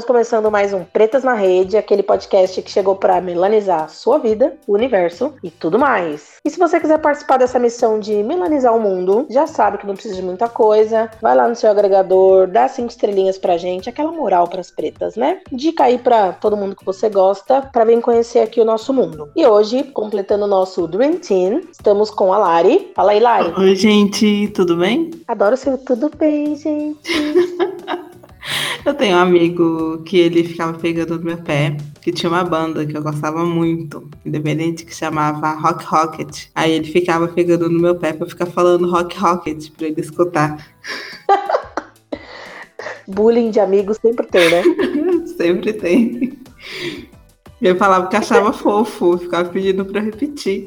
Estamos começando mais um Pretas na Rede, aquele podcast que chegou para melanizar sua vida, o universo e tudo mais. E se você quiser participar dessa missão de melanizar o mundo, já sabe que não precisa de muita coisa. Vai lá no seu agregador, dá cinco estrelinhas pra gente, aquela moral pras pretas, né? Dica aí pra todo mundo que você gosta, para vir conhecer aqui o nosso mundo. E hoje, completando o nosso Dream Team, estamos com a Lari. Fala aí, Lari. Oi, gente, tudo bem? Adoro seu tudo bem, gente. Eu tenho um amigo que ele ficava pegando no meu pé, que tinha uma banda que eu gostava muito, independente, que chamava Rock Rocket. Aí ele ficava pegando no meu pé pra eu ficar falando Rock Rocket pra ele escutar. Bullying de amigos sempre tem, né? sempre tem. Eu falava que achava fofo, ficava pedindo pra repetir.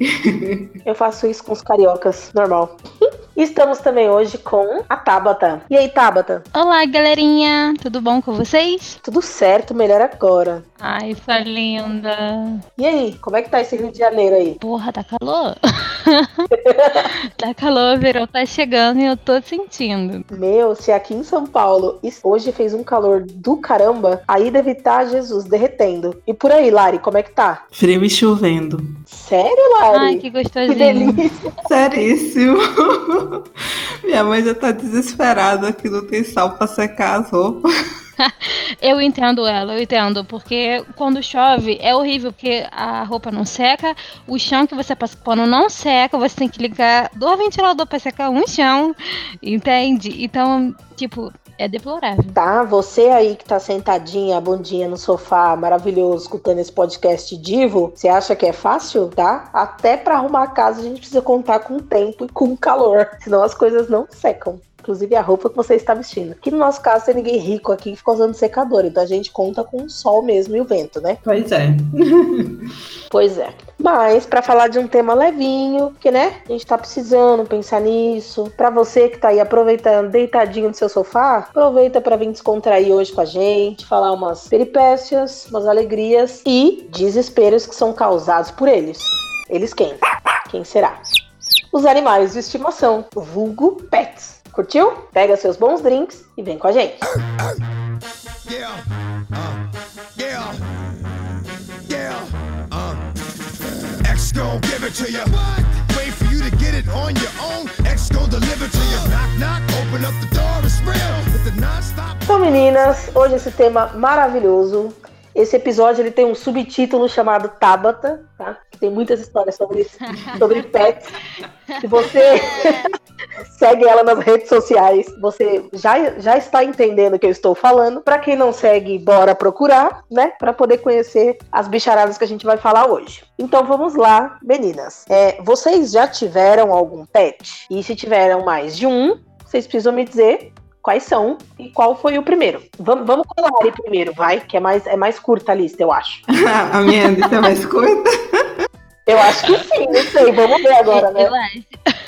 Eu faço isso com os cariocas, normal. Estamos também hoje com a Tabata. E aí, Tabata? Olá, galerinha. Tudo bom com vocês? Tudo certo, melhor agora. Ai, sua linda. E aí, como é que tá esse Rio de Janeiro aí? Porra, tá calor? tá calor, o verão tá chegando e eu tô sentindo. Meu, se aqui em São Paulo hoje fez um calor do caramba, aí deve estar tá Jesus derretendo. E por aí, Lari, como é que tá? Frio e chovendo. Sério, Lari? Ai, que gostosinho. Que delícia. Seríssimo. Minha mãe já tá desesperada que não tem sal pra secar as roupas. eu entendo ela, eu entendo, porque quando chove é horrível, porque a roupa não seca, o chão que você passa pano não seca, você tem que ligar do ventilador para secar um chão, entende? Então, tipo, é deplorável. Tá, você aí que tá sentadinha, bundinha no sofá, maravilhoso, escutando esse podcast divo, você acha que é fácil, tá? Até para arrumar a casa a gente precisa contar com o tempo e com calor, senão as coisas não secam inclusive a roupa que você está vestindo. Que no nosso caso tem ninguém rico aqui que fica usando secador, então a gente conta com o sol mesmo e o vento, né? Pois é. pois é. Mas para falar de um tema levinho, que né, a gente tá precisando pensar nisso. Para você que tá aí aproveitando, deitadinho no seu sofá, aproveita para vir descontrair hoje com a gente, falar umas peripécias, umas alegrias e desesperos que são causados por eles. Eles quem? Quem será? Os animais de estimação, vulgo pets. Curtiu? Pega seus bons drinks e vem com a gente. Então, meninas, hoje esse tema maravilhoso esse episódio ele tem um subtítulo chamado Tabata, tá? Tem muitas histórias sobre, sobre pets. Se você segue ela nas redes sociais, você já, já está entendendo o que eu estou falando. Para quem não segue, bora procurar, né? Para poder conhecer as bicharadas que a gente vai falar hoje. Então vamos lá, meninas. É, vocês já tiveram algum pet? E se tiveram mais de um, vocês precisam me dizer quais são e qual foi o primeiro. Vamos, vamos com a Lari primeiro, vai, que é mais, é mais curta a lista, eu acho. a minha lista é mais curta? Eu acho que sim, não sei, vamos ver agora, né?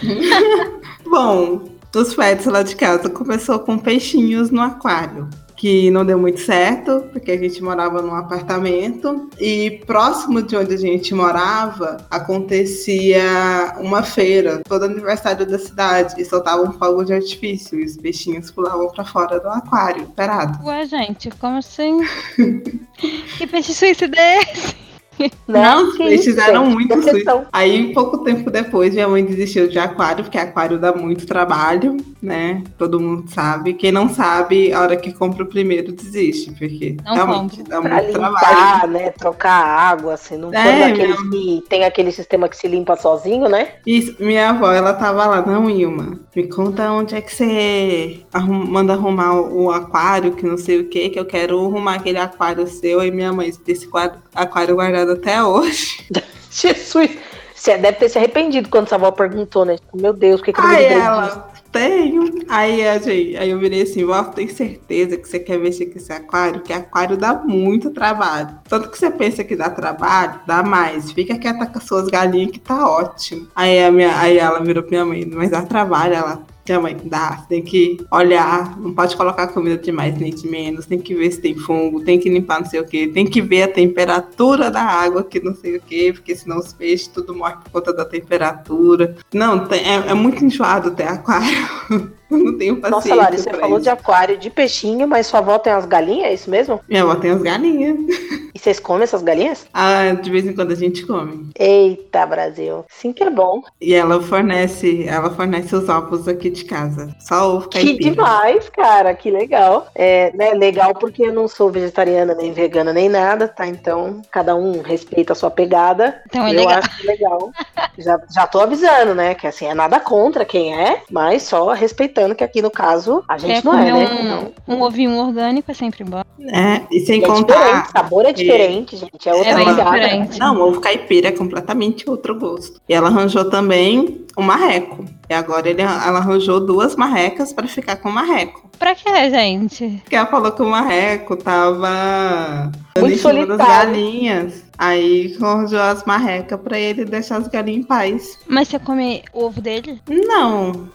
Bom, os pets lá de casa começou com peixinhos no aquário que não deu muito certo, porque a gente morava num apartamento e próximo de onde a gente morava acontecia uma feira, todo aniversário da cidade, e soltavam fogo de artifício e os peixinhos pulavam para fora do aquário, parado. Ué, gente, como assim? que peixe suicida é esse? Não, os peixes eram muito suíços. Aí, pouco tempo depois, minha mãe desistiu de aquário, porque aquário dá muito trabalho, né? Todo mundo sabe. Quem não sabe, a hora que compra o primeiro, desiste, porque não realmente dá pra muito limpar, trabalho. né? Trocar água, assim, não é, aqueles minha... que tem aquele sistema que se limpa sozinho, né? Isso, minha avó, ela tava lá, não, Ilma, me conta onde é que você arrum... manda arrumar o aquário, que não sei o que, que eu quero arrumar aquele aquário seu, e minha mãe, desse aquário guardado até hoje. Jesus! Você deve ter se arrependido quando sua avó perguntou, né? Tipo, meu Deus, o que, que eu Aí ela, tenho. Aí, a gente, aí eu virei assim, vó, tem certeza que você quer mexer com esse aquário? Que aquário dá muito trabalho. Tanto que você pensa que dá trabalho, dá mais. Fica quieta com as suas galinhas que tá ótimo. Aí, a minha, aí ela virou pra minha mãe, mas dá trabalho, ela mãe, dá, tem que olhar, não pode colocar comida de mais nem de menos, tem que ver se tem fungo, tem que limpar não sei o que, tem que ver a temperatura da água que não sei o que, porque senão os peixes tudo morre por conta da temperatura. Não, tem, é, é muito enjoado ter aquário. não tenho paciência. Nossa, Lari, você pra falou isso. de aquário, de peixinho, mas sua avó tem as galinhas, é isso mesmo? Minha avó tem as galinhas. E vocês comem essas galinhas? Ah, de vez em quando a gente come. Eita, Brasil. Sim que é bom. E ela fornece, ela fornece os ovos aqui de casa. Só ovo Que caipira. demais, cara, que legal. É, né, legal porque eu não sou vegetariana, nem vegana, nem nada, tá? Então, cada um respeita a sua pegada. Então é eu legal. acho legal. já, já tô avisando, né? Que assim, é nada contra quem é, mas só respeitando que aqui no caso a gente Quer não é, né? um, Não. um ovinho orgânico é sempre bom. É, e sem E é contar. diferente, sabor é diferente, gente. É outra É bem pegada. diferente. Não, ovo caipira é completamente outro gosto. E ela arranjou também um marreco. E agora ele, ela arranjou duas marrecas para ficar com o marreco. Pra que, gente? Porque ela falou que o marreco tava Muito em cima das solitário. galinhas. Aí arranjou as marrecas para ele deixar as galinhas em paz. Mas você come o ovo dele? Não.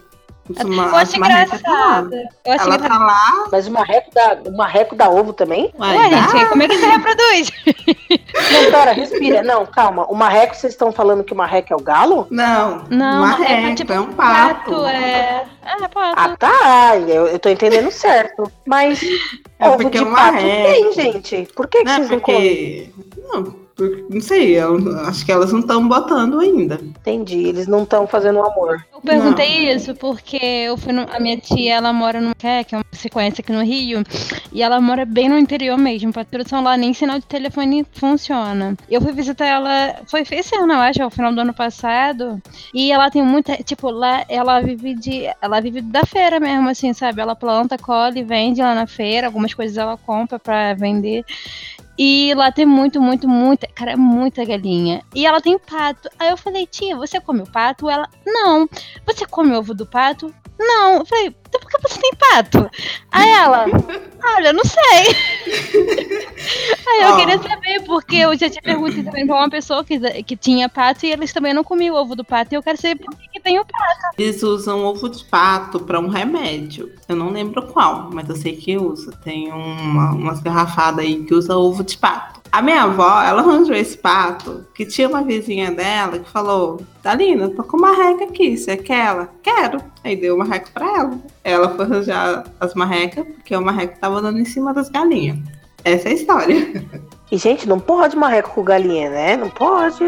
Eu acho engraçado. Eu acho Ela engraçado. tá lá, Mas o marreco dá, o marreco dá ovo também? Ué, Ué, gente, como é que você reproduz? Não, pera, respira. Não, calma. O marreco, vocês estão falando que o marreco é o galo? Não, Não, marreco, é tipo é um pato. é. É, pato. Ah, tá. Eu, eu tô entendendo certo. Mas É ovo porque de o pato marreco- tem, gente. Por que, que Não, vocês não comem? porque. Não, não sei, eu acho que elas não estão botando ainda. Entendi. Eles não estão fazendo amor. Eu perguntei isso porque eu fui no, a minha tia, ela mora no que que você conhece aqui no Rio, e ela mora bem no interior mesmo. Pra tradução lá nem sinal de telefone funciona. Eu fui visitar ela, foi esse ano, eu acho, ao final do ano passado, e ela tem muita, tipo, lá ela vive de, ela vive da feira mesmo, assim, sabe? Ela planta, colhe, vende lá na feira, algumas coisas ela compra pra vender. E lá tem muito, muito, muita, cara, muita galinha. E ela tem pato. Aí eu falei, tia, você come o pato? Ela, não. Você come o ovo do pato? Não. Eu falei, então por que você tem pato? Aí ela, olha, não sei. Aí eu Ó. queria saber, porque eu já te perguntei também pra uma pessoa que, que tinha pato e eles também não comiam o ovo do pato. E eu quero saber por que, que tem o pato. Eles usam ovo de pato para um remédio. Eu não lembro qual, mas eu sei que usa. Tem uma, umas garrafadas aí que usa ovo de pato. A minha avó, ela arranjou esse pato, que tinha uma vizinha dela que falou: Dalina, tô com uma marreca aqui, você quer ela? Quero. Aí deu uma marreca pra ela. Ela foi arranjar as marrecas, porque o marreco tava dando em cima das galinhas. Essa é a história. E, gente, não pode marreco com galinha, né? Não pode.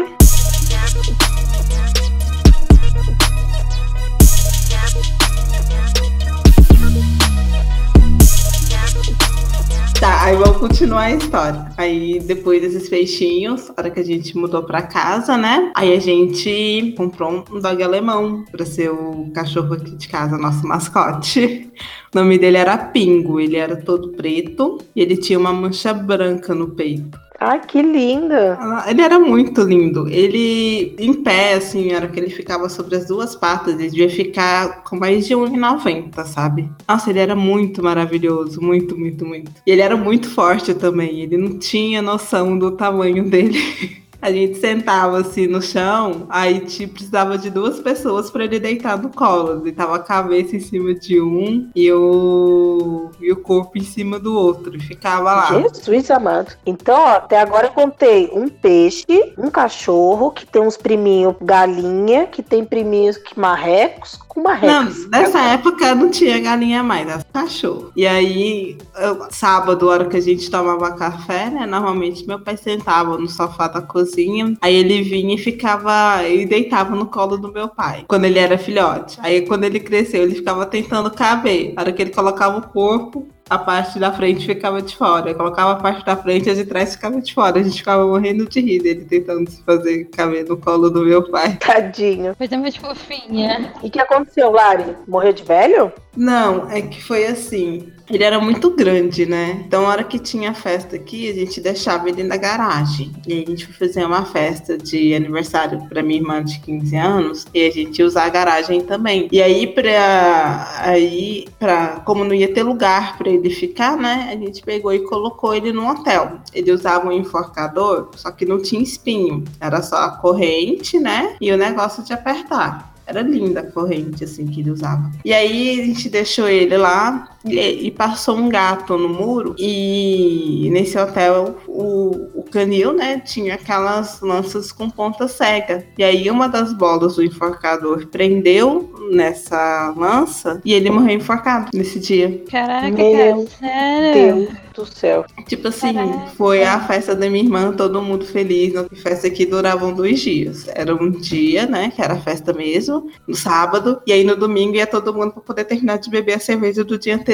Tá, aí vamos continuar a história. Aí depois desses peixinhos, a hora que a gente mudou pra casa, né? Aí a gente comprou um dog alemão pra ser o cachorro aqui de casa, nosso mascote. O nome dele era Pingo, ele era todo preto e ele tinha uma mancha branca no peito. Ai, que linda. Ah, Ele era muito lindo. Ele, em pé, assim, era que ele ficava sobre as duas patas, ele devia ficar com mais de 1,90, sabe? Nossa, ele era muito maravilhoso, muito, muito, muito. E ele era muito forte também, ele não tinha noção do tamanho dele. A gente sentava assim no chão, aí te precisava de duas pessoas para ele deitar no colo. Deitava a cabeça em cima de um e o, e o corpo em cima do outro. E ficava lá. Jesus amado. Então, ó, até agora eu contei um peixe, um cachorro, que tem uns priminhos galinha, que tem priminhos que marrecos com marrecos. Não, nessa época não tinha galinha mais, era cachorro. E aí, eu- sábado, hora que a gente tomava café, né? Normalmente meu pai sentava no sofá da cozinha. Aí ele vinha e ficava. e deitava no colo do meu pai. Quando ele era filhote. Aí quando ele cresceu, ele ficava tentando caber. A hora que ele colocava o corpo. A parte da frente ficava de fora. Eu colocava a parte da frente e a de trás ficava de fora. A gente ficava morrendo de rir dele tentando se fazer caber no colo do meu pai. Tadinho. Coisa mais fofinha. E o que aconteceu, Lari? Morreu de velho? Não, é que foi assim. Ele era muito grande, né? Então, a hora que tinha festa aqui, a gente deixava ele na garagem. E aí a gente foi fazer uma festa de aniversário para minha irmã de 15 anos. E a gente ia usar a garagem também. E aí, pra. Aí, pra, como não ia ter lugar para ele ficar, né? A gente pegou e colocou ele no hotel. Ele usava um enforcador, só que não tinha espinho. Era só a corrente, né? E o negócio de apertar. Era linda a corrente, assim, que ele usava. E aí a gente deixou ele lá. E, e, passou um gato no muro. E nesse hotel, o, o canil, né, tinha aquelas lanças com ponta cega. E aí uma das bolas do enforcador prendeu nessa lança e ele morreu enforcado nesse dia. Caraca, Meu cara, sério? Deus do céu. Tipo assim, Caraca. foi a festa da minha irmã, todo mundo feliz. A festa que duravam dois dias. Era um dia, né, que era a festa mesmo, no sábado, e aí no domingo ia todo mundo para poder terminar de beber a cerveja do dia anterior.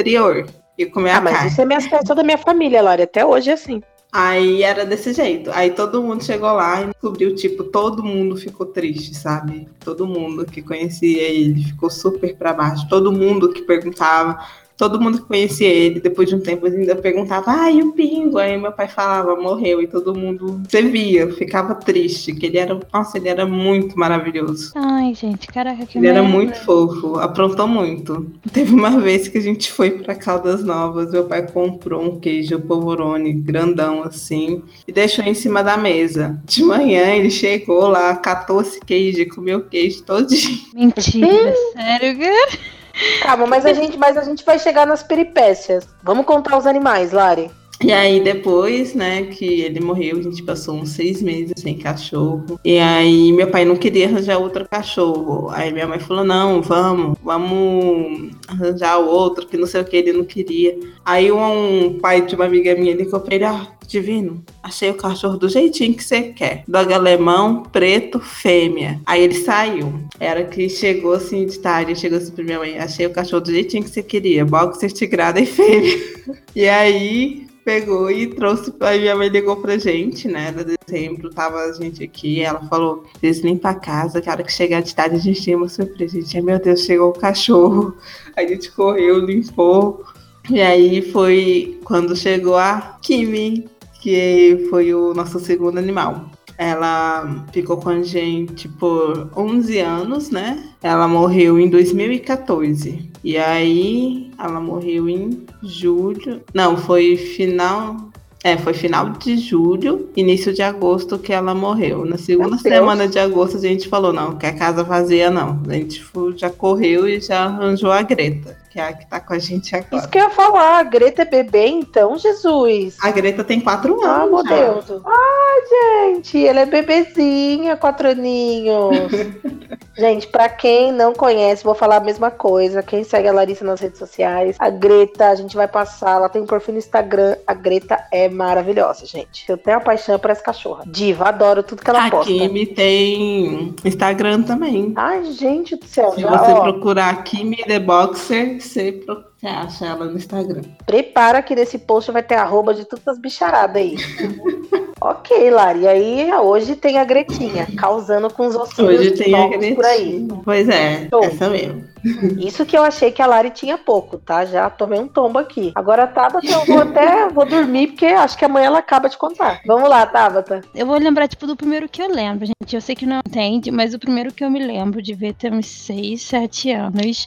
E comer ah, a mas carne. isso é minha festa da minha família, Lari. Até hoje é assim. Aí era desse jeito. Aí todo mundo chegou lá e descobriu, tipo, todo mundo ficou triste, sabe? Todo mundo que conhecia ele ficou super pra baixo. Todo mundo que perguntava todo mundo que conhecia ele, depois de um tempo, ainda perguntava, ai, o Pingo. Aí meu pai falava, morreu, e todo mundo você via, ficava triste, que ele era, nossa, ele era muito maravilhoso. Ai, gente, caraca, que Ele merda. era muito fofo, aprontou muito. Teve uma vez que a gente foi para Caldas Novas, meu pai comprou um queijo polvorone grandão assim e deixou em cima da mesa. De manhã ele chegou lá, catou esse queijo e comeu queijo todinho. Mentira, sério, cara? Calma, mas a gente, mas a gente vai chegar nas peripécias. Vamos contar os animais, Lari. E aí depois, né, que ele morreu, a gente passou uns seis meses sem cachorro. E aí meu pai não queria arranjar outro cachorro. Aí minha mãe falou, não, vamos, vamos arranjar outro, que não sei o que, ele não queria. Aí um pai de uma amiga minha ligou pra ele, ah, divino, achei o cachorro do jeitinho que você quer. Dog alemão, preto, fêmea. Aí ele saiu. Era que chegou assim de tarde, chegou assim pra minha mãe, achei o cachorro do jeitinho que você queria, boxer, tigrada e fêmea. e aí pegou e trouxe. Aí minha mãe ligou pra gente, né? Era dezembro, tava a gente aqui. Ela falou: Vocês limpam a casa, que a hora que chegar de tarde a gente tem uma surpresa. A gente, ai meu Deus, chegou o cachorro. Aí a gente correu, limpou. E aí foi quando chegou a Kimi, que foi o nosso segundo animal. Ela ficou com a gente por 11 anos, né? Ela morreu em 2014. E aí, ela morreu em julho. Não, foi final. É, foi final de julho, início de agosto que ela morreu. Na segunda semana de agosto a gente falou, não, quer casa vazia não. A gente já correu e já arranjou a Greta que é a que tá com a gente agora. Isso que eu ia falar, a Greta é bebê, então, Jesus. A Greta tem quatro ah, anos. Ah, meu Deus. Ai, gente, ela é bebezinha, quatro aninhos. gente, pra quem não conhece, vou falar a mesma coisa. Quem segue a Larissa nas redes sociais, a Greta, a gente vai passar, ela tem um perfil no Instagram. A Greta é maravilhosa, gente. Eu tenho a paixão por essa cachorra. Diva, adoro tudo que ela a posta. A Kimi tem Instagram também. Ai, gente do céu. Se já, você ó, procurar Kimi The Boxer, você acha ela no Instagram. Prepara que nesse post vai ter arroba de todas as bicharadas aí. ok, Lari. E aí hoje tem a Gretinha, causando com os ossinhos hoje tem a Gretinha. por aí. Pois é, Show. essa mesmo. Isso que eu achei que a Lari tinha pouco, tá? Já tomei um tombo aqui. Agora Tabata, eu vou até vou dormir, porque acho que amanhã ela acaba de contar. Vamos lá, Tabata. Eu vou lembrar, tipo, do primeiro que eu lembro, gente. Eu sei que não entende, mas o primeiro que eu me lembro de ver ter uns 6, 7 anos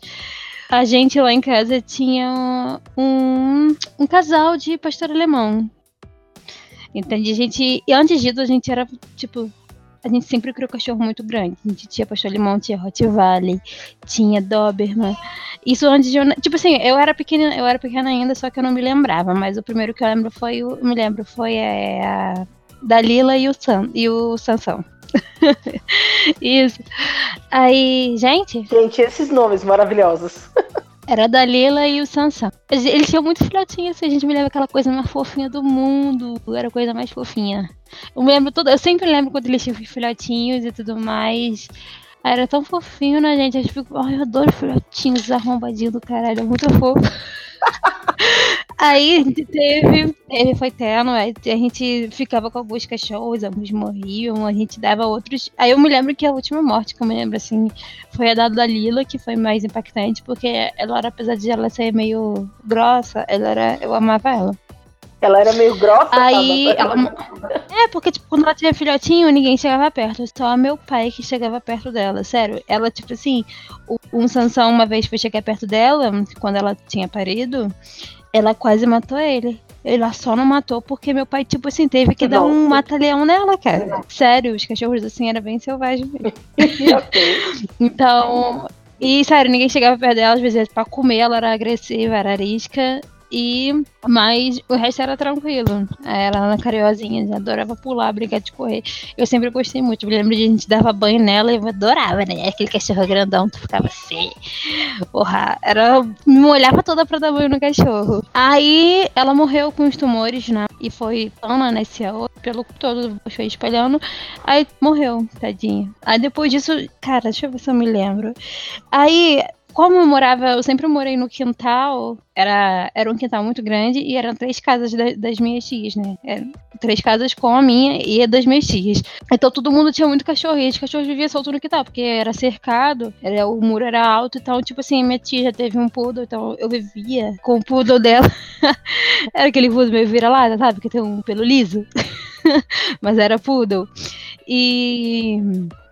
a gente lá em casa tinha um, um casal de pastor alemão. Entende? A gente, e antes disso, a gente era, tipo, a gente sempre criou cachorro muito grande. A gente tinha pastor alemão, tinha Rottweiler, tinha Doberman. Isso antes de eu, tipo assim, eu era pequena, eu era pequena ainda, só que eu não me lembrava, mas o primeiro que eu lembro foi me lembro foi é, a Dalila e o Sam e o Sansão. Isso. Aí, gente. Gente, esses nomes maravilhosos. Era a Dalila e o Sansão. Eles tinham muito filhotinhos, assim, a gente me lembra aquela coisa mais fofinha do mundo. Era a coisa mais fofinha. Eu lembro todo, eu sempre lembro quando eles tinham filhotinhos e tudo mais. Era tão fofinho, né, gente? Eu, fico, oh, eu adoro filhotinhos arrombadinhos do caralho, é muito fofo. Aí a gente teve, teve foi tendo, a gente ficava com alguns cachorros, alguns morriam, a gente dava outros. Aí eu me lembro que a última morte, que eu me lembro assim, foi a da Lila, que foi mais impactante, porque ela era, apesar de ela ser meio grossa, ela era. Eu amava ela. Ela era meio grossa. Aí. Ela... É, porque, tipo, quando ela tinha filhotinho, ninguém chegava perto. Só meu pai que chegava perto dela. Sério. Ela, tipo assim, um Sansão uma vez foi chegar perto dela, quando ela tinha parido, ela quase matou ele. Ele só não matou porque meu pai, tipo assim, teve que Nossa. dar um mata-leão nela, cara. Sério, os cachorros assim eram bem selvagens mesmo. então, E, sério, ninguém chegava perto dela, às vezes pra comer, ela era agressiva, era arisca. E mas o resto era tranquilo. Ela era cariozinha, adorava pular, brincar de correr. Eu sempre gostei muito. Me lembro de a gente dava banho nela e eu adorava, né? Aquele cachorro grandão, tu ficava assim. Porra, era. Me molhava toda pra dar banho no cachorro. Aí ela morreu com os tumores, né? E foi Ana nesse pelo todo, foi espalhando. Aí morreu, tadinha. Aí depois disso, cara, deixa eu ver se eu me lembro. Aí como eu morava, eu sempre morei no quintal, era, era um quintal muito grande e eram três casas da, das minhas tias, né? Eram três casas com a minha e a das minhas tias. Então todo mundo tinha muito cachorro e os cachorros viviam solto no quintal, porque era cercado, era, o muro era alto, então, tipo assim, minha tia já teve um poodle, então eu vivia com o poodle dela. era aquele poodle meio vira-lata, sabe? Que tem um pelo liso. Mas era poodle. E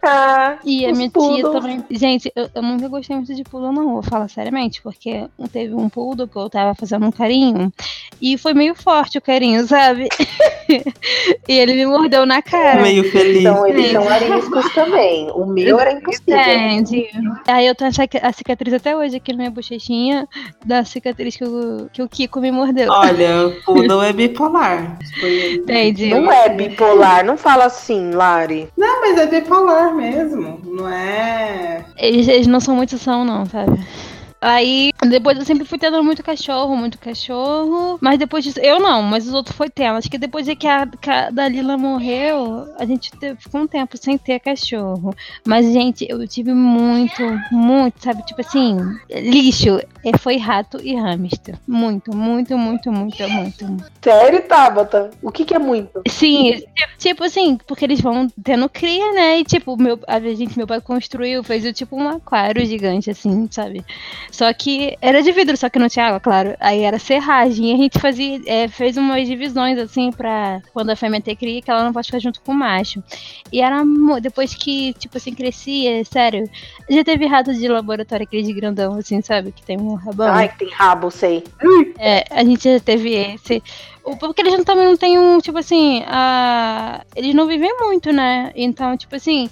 ah, e a minha tia também. Gente, eu, eu, nunca gostei muito de poodle, não, vou falar seriamente, porque teve um poodle que eu tava fazendo um carinho e foi meio forte o carinho, sabe? e ele me mordeu na cara. Meio feliz. Então eles são ariscos também. O meu era impossível. Entende? Aí eu tenho a cicatriz até hoje aqui na minha bochechinha da cicatriz que o, que o Kiko me mordeu. Olha, o poodle é bipolar. Entendi. Não é bipolar, não fala assim, Lari. Não, mas é bipolar mesmo, não é. Eles, eles não são muito são, não, sabe? Aí, depois eu sempre fui tendo muito cachorro, muito cachorro. Mas depois disso, eu não, mas os outros foi tendo. Acho que depois de que a, que a Dalila morreu, a gente teve, ficou um tempo sem ter cachorro. Mas, gente, eu tive muito, muito, sabe? Tipo assim, lixo. Foi rato e hamster. Muito, muito, muito, muito, muito. Sério, Tabata? O que, que é muito? Sim, tipo assim, porque eles vão tendo cria, né? E tipo, meu, a gente, meu pai construiu, fez tipo um aquário gigante, assim, sabe? Só que era de vidro, só que não tinha água, claro. Aí era serragem. E a gente fazia, é, fez umas divisões, assim, pra quando a fêmea ter cria, que ela não pode ficar junto com o macho. E era depois que, tipo assim, crescia, sério. Já teve rato de laboratório, aquele de grandão, assim, sabe? Que tem um rabão. Ai, que tem rabo, sei. É, a gente já teve esse. Porque eles também não tem um, tipo assim, a... eles não vivem muito, né? Então, tipo assim,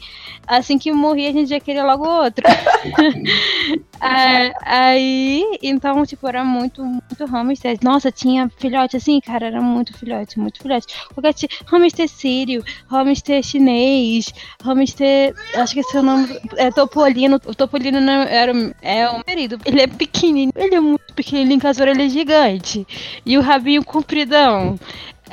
assim que morrer a gente já queria logo outro. É, aí, então, tipo, era muito, muito hamster. Nossa, tinha filhote assim, cara, era muito filhote, muito filhote. Porque tinha hamster sírio, hamster chinês, hamster, acho que esse é o nome, é Topolino. O Topolino não, era, é um querido. Ele é pequenininho, ele é muito pequenininho, caso ele é gigante. E o rabinho compridão.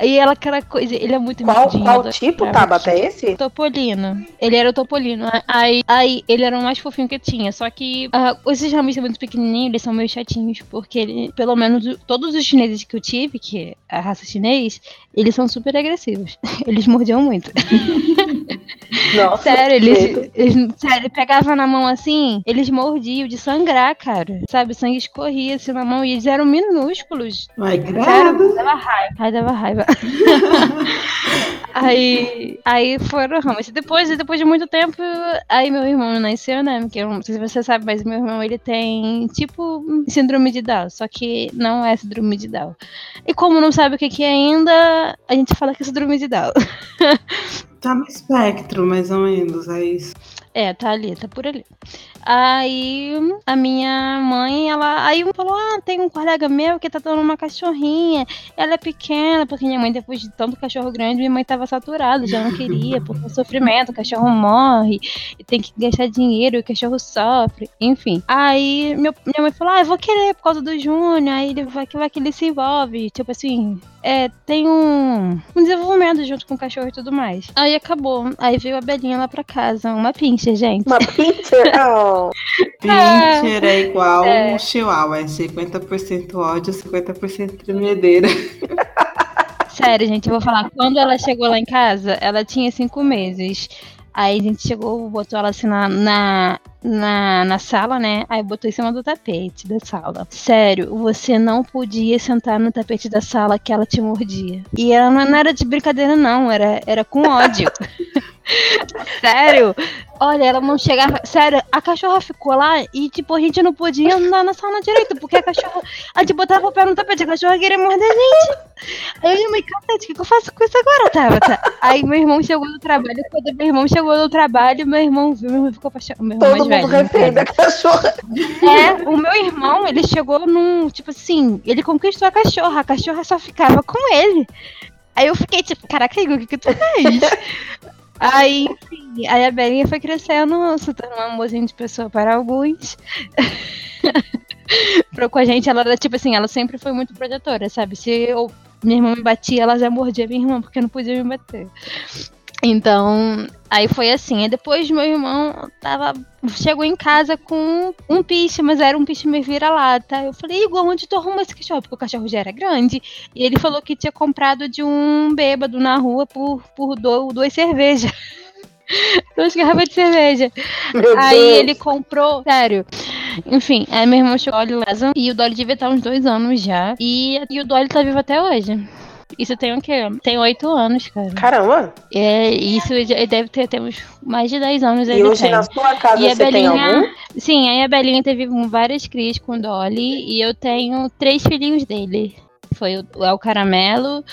E ela, aquela coisa, ele é muito Qual, qual tipo, Tabata, é esse? Topolino. Ele era o Topolino. Aí, aí ele era o mais fofinho que tinha. Só que uh, esses hamsters muito pequenininhos, eles são meio chatinhos. Porque, ele, pelo menos, todos os chineses que eu tive, que é a raça chinês, eles são super agressivos. Eles mordiam muito. Nossa, sério, eles, eles, sério, pegava na mão assim, eles mordiam de sangrar, cara. Sabe, o sangue escorria assim na mão e eles eram minúsculos. Ai, sério, dava raiva. Ai, dava raiva. aí, aí foram Ramos. Depois, depois de muito tempo, aí meu irmão nasceu, né? Porque eu não sei se você sabe, mas meu irmão ele tem tipo síndrome de Down, só que não é síndrome de Down. E como não sabe o que, que é ainda, a gente fala que é síndrome de Down. Tá no espectro, mais ou menos, é isso. É, tá ali, tá por ali. Aí a minha mãe, ela aí falou: Ah, tem um colega meu que tá dando uma cachorrinha. Ela é pequena, porque minha mãe, depois de tanto cachorro grande, minha mãe tava saturada, já não queria, porque o sofrimento, o cachorro morre, e tem que gastar dinheiro, o cachorro sofre, enfim. Aí meu, minha mãe falou: Ah, eu vou querer por causa do Júnior, aí ele vai que vai que ele se envolve. Tipo assim, é, tem um, um desenvolvimento junto com o cachorro e tudo mais. Aí acabou. Aí veio a Belinha lá pra casa. Uma pincher, gente. Uma pincher? Oh. pincher é igual é. um chihuahua. É 50% ódio, 50% tremedeira. Sério, gente, eu vou falar. Quando ela chegou lá em casa, ela tinha cinco meses. Aí a gente chegou, botou ela assim na, na, na, na, sala, né? Aí botou em cima do tapete da sala. Sério, você não podia sentar no tapete da sala que ela te mordia. E ela não, não era de brincadeira, não, era, era com ódio. Sério? Olha, ela não chegava. Sério, a cachorra ficou lá e, tipo, a gente não podia andar na sala direito, porque a cachorra. A gente botava o pé no tapete, a cachorra queria morder a gente. Aí eu mãe, cacete, o que, que eu faço com isso agora, Tabata? Aí meu irmão chegou do trabalho, quando meu irmão chegou do trabalho, meu irmão viu, meu irmão ficou apaixonado. Todo mundo velho, refém da cachorra. É, o meu irmão, ele chegou num, tipo assim, ele conquistou a cachorra, a cachorra só ficava com ele. Aí eu fiquei tipo, caraca, o que, que tu fez? Aí, enfim, aí a Belinha foi crescendo, se tornou um amorzinho de pessoa para alguns. Com a gente, ela era tipo assim, ela sempre foi muito protetora, sabe? Se eu, minha irmã me batia, ela já mordia minha irmã, porque não podia me bater. Então, aí foi assim. Aí depois meu irmão tava, chegou em casa com um piche, mas era um piche meio vira-lata. Eu falei, igual onde tu arruma esse cachorro? Porque o cachorro já era grande. E ele falou que tinha comprado de um bêbado na rua por, por do, duas cervejas. duas garrafas de cerveja. Meu aí Deus. ele comprou, sério. Enfim, aí meu irmão chegou Dolly Lesam e o Dolly devia estar uns dois anos já. E, e o Dolly tá vivo até hoje. Isso tem o quê? Tem oito anos, cara. Caramba! É, isso deve ter, uns mais de 10 anos. E ele hoje tem. na sua casa E você tem Belinha. algum? Sim, aí a Belinha teve várias crias com o Dolly e eu tenho três filhinhos dele. Foi o, é o Caramelo,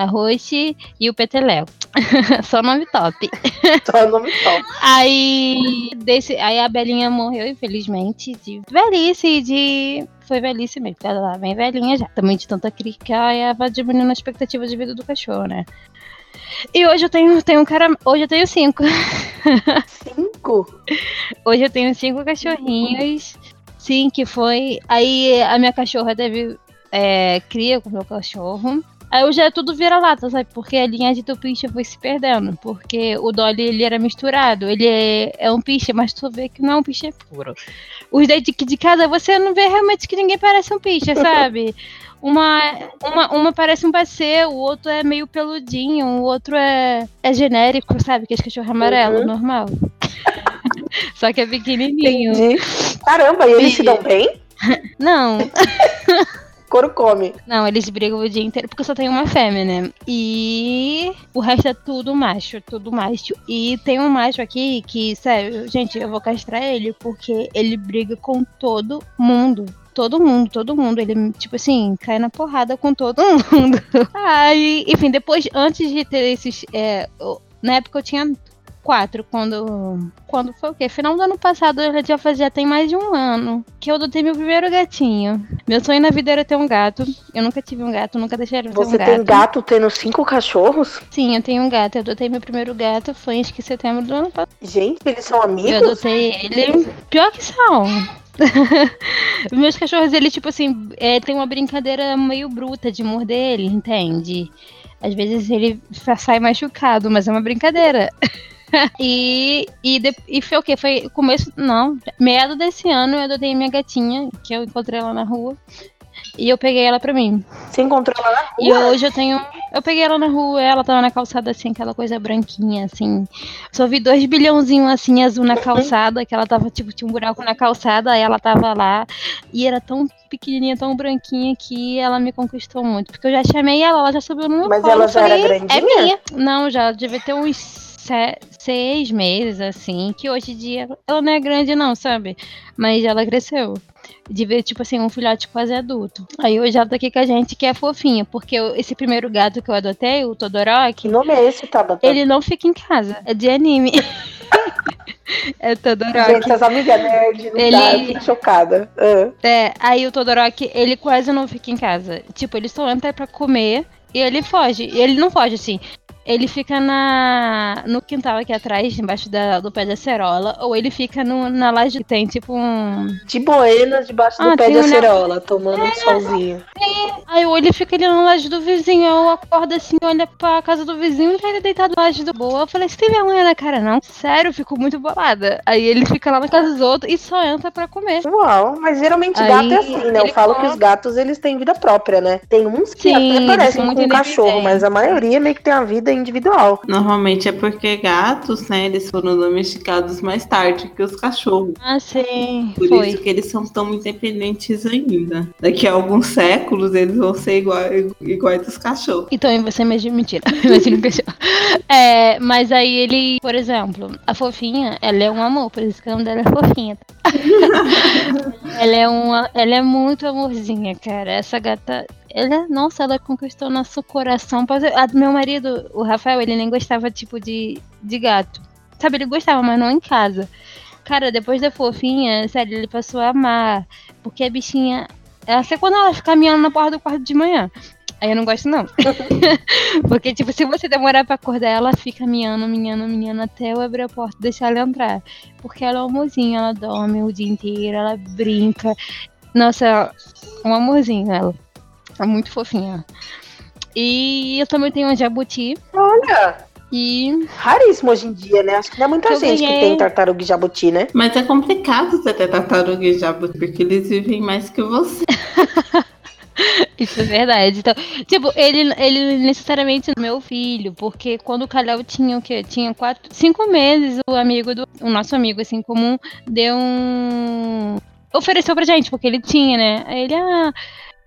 a Roche e o Peteléu. Só nome top. Só nome top. Aí, desse, aí a Belinha morreu, infelizmente, de velhice, de. Foi velhice mesmo, porque ela tá bem velhinha já. Também de tanta que ela vai diminuindo a expectativa de vida do cachorro, né? E hoje eu tenho, tenho um cara. Hoje eu tenho cinco. Cinco? Hoje eu tenho cinco cachorrinhos. Sim, que foi. Aí a minha cachorra teve é, cria com o meu cachorro. Aí hoje é tudo vira-lata, sabe? Porque a linha de tupicha foi se perdendo. Porque o Dolly ele era misturado. Ele é, é um piche, mas tu vê que não é um piche puro. Os daí de, casa você não vê realmente que ninguém parece um piche, sabe? Uma, uma, uma parece um bacê, o outro é meio peludinho, o outro é, é genérico, sabe? Que é cachorro amarelo, Uhum. normal. Só que é pequenininho. Entendi. Caramba, e eles se dão bem? Não, Couro come. não, eles brigam o dia inteiro porque só tem uma fêmea, né? E o resto é tudo macho, tudo macho. E tem um macho aqui que, sério, gente, eu vou castrar ele porque ele briga com todo mundo. Todo mundo, todo mundo. Ele, tipo assim, cai na porrada com todo mundo. Aí, enfim, depois, antes de ter esses. é, na época eu tinha quatro, quando. Quando foi o quê? Final do ano passado, eu já fazia tem mais de um ano. Que eu adotei meu primeiro gatinho. Meu sonho na vida era ter um gato. Eu nunca tive um gato, nunca deixaram de ter Você um gato. tem gato tendo cinco cachorros? Sim, eu tenho um gato. Eu adotei meu primeiro gato, foi acho que em setembro do ano passado. Gente, eles são Eu amigos? adotei ele. Pior que são. Meus cachorros, ele, tipo assim, é, tem uma brincadeira meio bruta de morder ele, entende? Às vezes ele sai machucado, mas é uma brincadeira. e, e, de- e foi o quê? Foi começo. Não, meado desse ano eu adotei minha gatinha, que eu encontrei lá na rua. E eu peguei ela pra mim. Você encontrou ela na E rua? hoje eu tenho. Eu peguei ela na rua, ela tava na calçada assim, aquela coisa branquinha, assim. Só vi dois bilhãozinhos assim, azul na calçada, que ela tava, tipo, tinha um buraco na calçada, aí ela tava lá. E era tão pequenininha, tão branquinha, que ela me conquistou muito. Porque eu já chamei ela, ela já subiu no meu Mas colo. ela já era falei, grandinha? É minha. Não, já devia ter uns se- seis meses, assim, que hoje em dia ela não é grande, não, sabe? Mas ela cresceu. De ver, tipo assim, um filhote quase adulto. Aí hoje ela tá aqui com a gente, que é fofinha, porque eu- esse primeiro gato que eu adotei, o Que Todoroki, nome é esse, Tabata? ele não fica em casa. É de anime. é Todoroki. Gente, as amigas nerd, não Ele- dá, chocada. Ah. É, aí o Todoroki, ele quase não fica em casa. Tipo, ele só entra pra comer e ele foge. E ele não foge, assim. Ele fica na no quintal aqui atrás, embaixo da- do pé da cerola, ou ele fica no- na laje que tem, tipo um... De boenas debaixo do Ah, pé tem de um acerola, tomando um solzinho. Aí ou ele fica ali na laje do vizinho, eu acordo assim, olha pra casa do vizinho, tá ele deitado na laje do boa. Eu falei, você tem vergonha na cara, não? Sério, eu fico muito bolada. Aí ele fica lá na casa dos outros e só entra pra comer. Uau, mas geralmente Aí, gato é assim, né? Eu falo que come. os gatos eles têm vida própria, né? Tem uns que Sim, até parecem com um cachorro, mas a maioria meio que tem a vida individual. Normalmente é porque gatos, né, eles foram domesticados mais tarde que os cachorros. Ah, sim. Por foi. isso que eles são tão independentes ainda. Daqui a alguns séculos eles vão ser iguais, iguais dos cachorros. Então você me mentira. Imagina cachorro. É, mas aí ele, por exemplo, a fofinha, ela é um amor, por isso que o nome dela é fofinha. ela é uma. Ela é muito amorzinha, cara. Essa gata. Ela, nossa, ela conquistou nosso coração. A, meu marido, o Rafael, ele nem gostava, tipo, de, de gato. Sabe, ele gostava, mas não em casa. Cara, depois da fofinha, sério, ele passou a amar. Porque a bichinha. Ela sei quando ela fica caminhando na porta do quarto de manhã. Aí eu não gosto, não. Porque, tipo, se você demorar pra acordar, ela fica miando, miando, miando até eu abrir a porta e deixar ela entrar. Porque ela é um amorzinho, ela dorme o dia inteiro, ela brinca. Nossa, um amorzinho ela. É muito fofinha. E eu também tenho um jabuti. Olha! E. Raríssimo hoje em dia, né? Acho que não é muita eu gente ganhei... que tem tartaruga e jabuti, né? Mas é complicado você ter tartaruga e jabuti, porque eles vivem mais que você. Isso é verdade. Então, tipo, ele, ele necessariamente é meu filho, porque quando o Kalel tinha o quê? Tinha quatro, cinco meses, o amigo do. O nosso amigo, assim, comum, deu um. Ofereceu pra gente, porque ele tinha, né? Aí ele, ah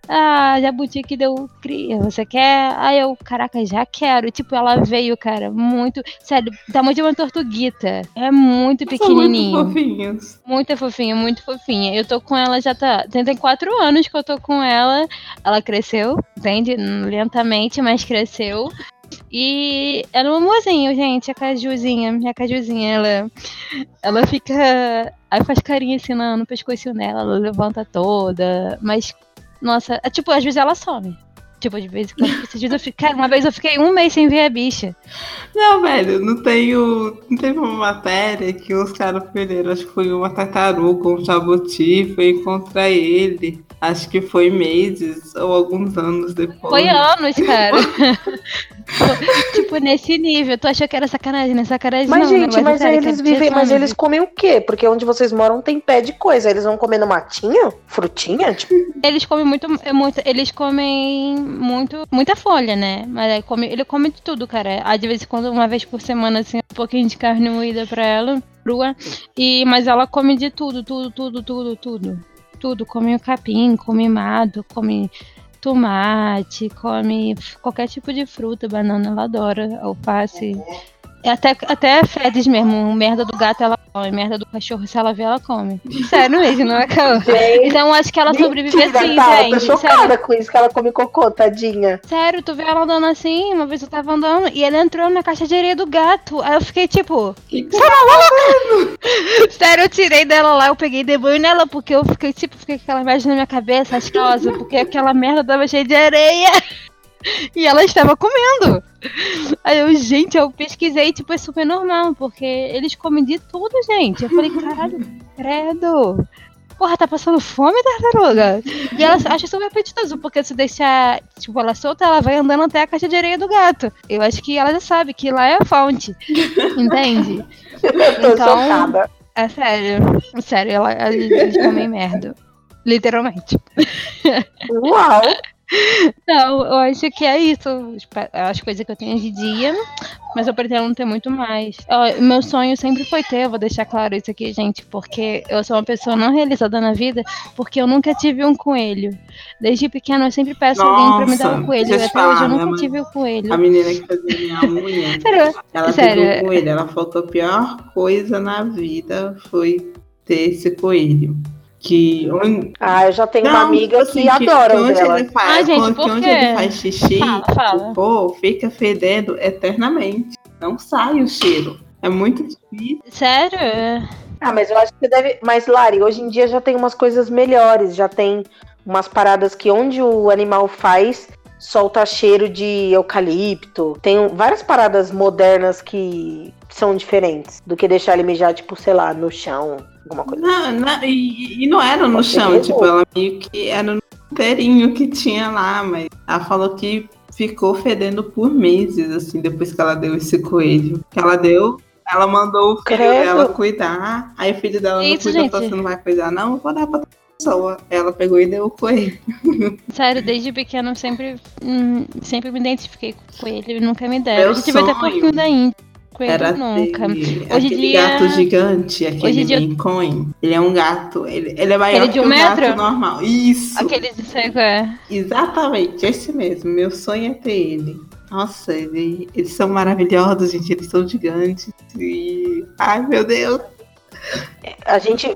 ah, Jabuti que deu cria, você quer? Aí eu, caraca, já quero. Tipo, ela veio, cara, muito. Sério, tamanho de uma tortuguita. É muito pequenininho. São muito fofinhos. Muito fofinha, muito fofinha. Eu tô com ela já tá. Tem, quatro anos que eu tô com ela. Ela cresceu, entende? Lentamente, mas cresceu. E ela é um amorzinho, gente, a Cajuzinha. Minha Cajuzinha, ela, ela fica. Aí faz carinho assim no, no pescoço dela, ela levanta toda. Mas nossa, é, tipo, às vezes ela some. Tipo, de vez em quando, esses dias eu fiquei, cara, uma vez eu fiquei um mês sem ver a bicha. Não, velho, não tenho. Não teve uma matéria que os caras perderam. Acho que foi uma tartaruga, um jabuti, foi encontrar ele. Acho que foi meses ou alguns anos depois. Foi anos, cara. tipo, nesse nível. Tu achou que era sacanagem, né? Sacanagem mas, não. Gente, mas sério, eles vivem. Mas eles comem o quê? Porque onde vocês moram tem pé de coisa. Eles vão comer no matinho? Frutinha? Tipo... Eles comem muito, é muito. Eles comem muito. Muita folha, né? Mas aí come, ele come de tudo, cara. Aí de vez em quando, uma vez por semana, assim, um pouquinho de carne moída pra ela, crua. E, mas ela come de tudo, tudo, tudo, tudo, tudo. Tudo. Come o capim, come mato, come tomate, come qualquer tipo de fruta, banana, ela adora, alface. É até, até fezes mesmo, merda do gato ela come, merda do cachorro, se ela vê, ela come. Sério mesmo, não é calma. Então acho que ela sobrevive assim, tá, gente. Eu tô chocada sério. com isso, que ela come cocô, tadinha. Sério, tu vê ela andando assim, uma vez eu tava andando, e ela entrou na caixa de areia do gato. Aí eu fiquei tipo, que você tá maluca? Sério, eu tirei dela lá, eu peguei de banho nela, porque eu fiquei tipo, fiquei com aquela imagem na minha cabeça, asquerosa, porque aquela merda tava cheia de areia. E ela estava comendo. Aí eu, gente, eu pesquisei, tipo, é super normal, porque eles comem de tudo, gente. Eu falei, caralho, credo. Porra, tá passando fome, tartaruga? E ela acha super apetitoso, porque se deixar, tipo, ela solta, ela vai andando até a caixa de areia do gato. Eu acho que ela já sabe que lá é a fonte. Entende? Eu tô então, chocada. É sério. Sério, ela, eles comem merda. Literalmente. Uau! Não, eu acho que é isso. As coisas que eu tenho de dia, mas eu pretendo ter muito mais. meu sonho sempre foi ter, eu vou deixar claro isso aqui, gente, porque eu sou uma pessoa não realizada na vida, porque eu nunca tive um coelho. Desde pequeno eu sempre peço Nossa, alguém pra me dar um coelho. Até falar, hoje eu nunca tive um coelho. A menina que fazia minha unha, ela sério? teve um coelho. Ela falou a pior coisa na vida foi ter esse coelho que ah eu já tenho não, uma amiga assim, que adora onde dela. ele faz ah, gente, por onde ele faz xixi fala, fala. Pô, fica fedendo eternamente. Não sai o cheiro. É muito difícil. Sério? Ah mas eu acho que deve mas Lari hoje em dia já tem umas coisas melhores já tem umas paradas que onde o animal faz solta cheiro de eucalipto. Tem várias paradas modernas que são diferentes do que deixar ele mijar, tipo, sei lá, no chão, alguma coisa. Não, não e, e, não era no chão, tipo, ela meio que era no inteirinho que tinha lá, mas ela falou que ficou fedendo por meses, assim, depois que ela deu esse coelho. Que ela deu, ela mandou o filho Credo. dela cuidar, aí o filho dela não Isso, cuida, falou, você não vai cuidar, não, vou dar pra pessoa. Ela pegou e deu o coelho. Sério, desde pequeno eu sempre, hum, sempre me identifiquei com ele. Ele nunca me deram. Gente vai até pouquinho da Índia. Coelho Era nunca. Hoje aquele dia- gato gigante, aquele dia-. Ele é um gato. Ele, ele é maior Aquele de que um um gato metro? normal. Isso. Aqueles de cego é. Exatamente, esse mesmo. Meu sonho é ter ele. Nossa, ele- eles são maravilhosos, gente. Eles são gigantes. E. Ai, meu Deus. A gente.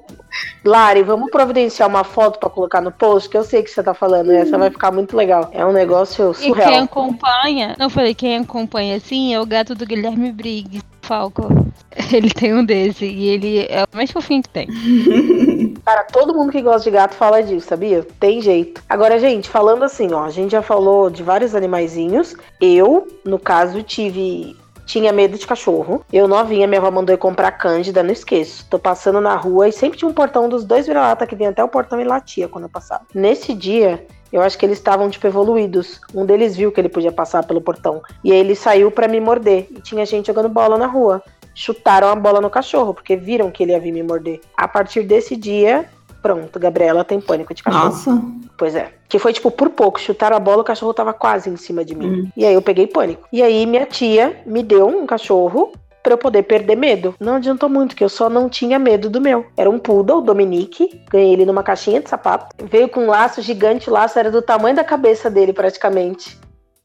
Lari, vamos providenciar uma foto pra colocar no post, que eu sei que você tá falando. Essa vai ficar muito legal. É um negócio E surreal. quem acompanha, não falei, quem acompanha assim é o gato do Guilherme Briggs, Falco. Ele tem um desse e ele é o mais fofinho que tem. Cara, todo mundo que gosta de gato fala disso, sabia? Tem jeito. Agora, gente, falando assim, ó, a gente já falou de vários animaizinhos. Eu, no caso, tive. Tinha medo de cachorro. Eu novinha, minha avó mandou eu comprar cândida, não esqueço. Tô passando na rua e sempre tinha um portão dos dois vira-lata que vinha até o portão e latia quando eu passava. Nesse dia, eu acho que eles estavam, tipo, evoluídos. Um deles viu que ele podia passar pelo portão. E aí ele saiu pra me morder. E tinha gente jogando bola na rua. Chutaram a bola no cachorro, porque viram que ele ia vir me morder. A partir desse dia, pronto, Gabriela tem pânico de cachorro. Nossa. Pois é. Que foi, tipo, por pouco. Chutaram a bola, o cachorro tava quase em cima de mim. Hum. E aí eu peguei pânico. E aí minha tia me deu um cachorro pra eu poder perder medo. Não adiantou muito, que eu só não tinha medo do meu. Era um poodle, Dominique. Ganhei ele numa caixinha de sapato. Veio com um laço gigante, o laço era do tamanho da cabeça dele, praticamente.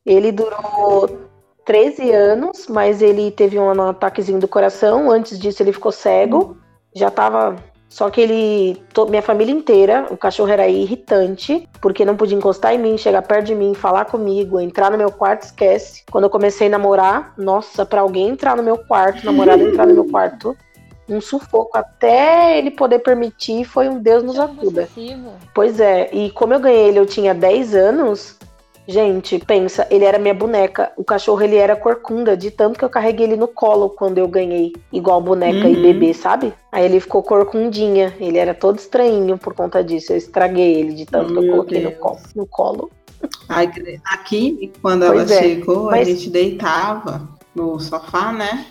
Ele durou 13 anos, mas ele teve um ataquezinho do coração. Antes disso, ele ficou cego. Já tava. Só que ele. to- minha família inteira, o cachorro era irritante, porque não podia encostar em mim, chegar perto de mim, falar comigo, entrar no meu quarto, esquece. Quando eu comecei a namorar, nossa, pra alguém entrar no meu quarto, namorado entrar no meu quarto, um sufoco até ele poder permitir, foi um Deus nos acuda. Pois é, e como eu ganhei ele, eu tinha 10 anos. Gente, pensa, ele era minha boneca. O cachorro ele era corcunda, de tanto que eu carreguei ele no colo quando eu ganhei, igual boneca e Uhum. bebê, sabe? Aí ele ficou corcundinha. Ele era todo estranhinho por conta disso. Eu estraguei ele de tanto que eu Meu coloquei no colo. No colo. Aqui, quando ela Pois é, chegou, mas- a gente deitava no sofá, né?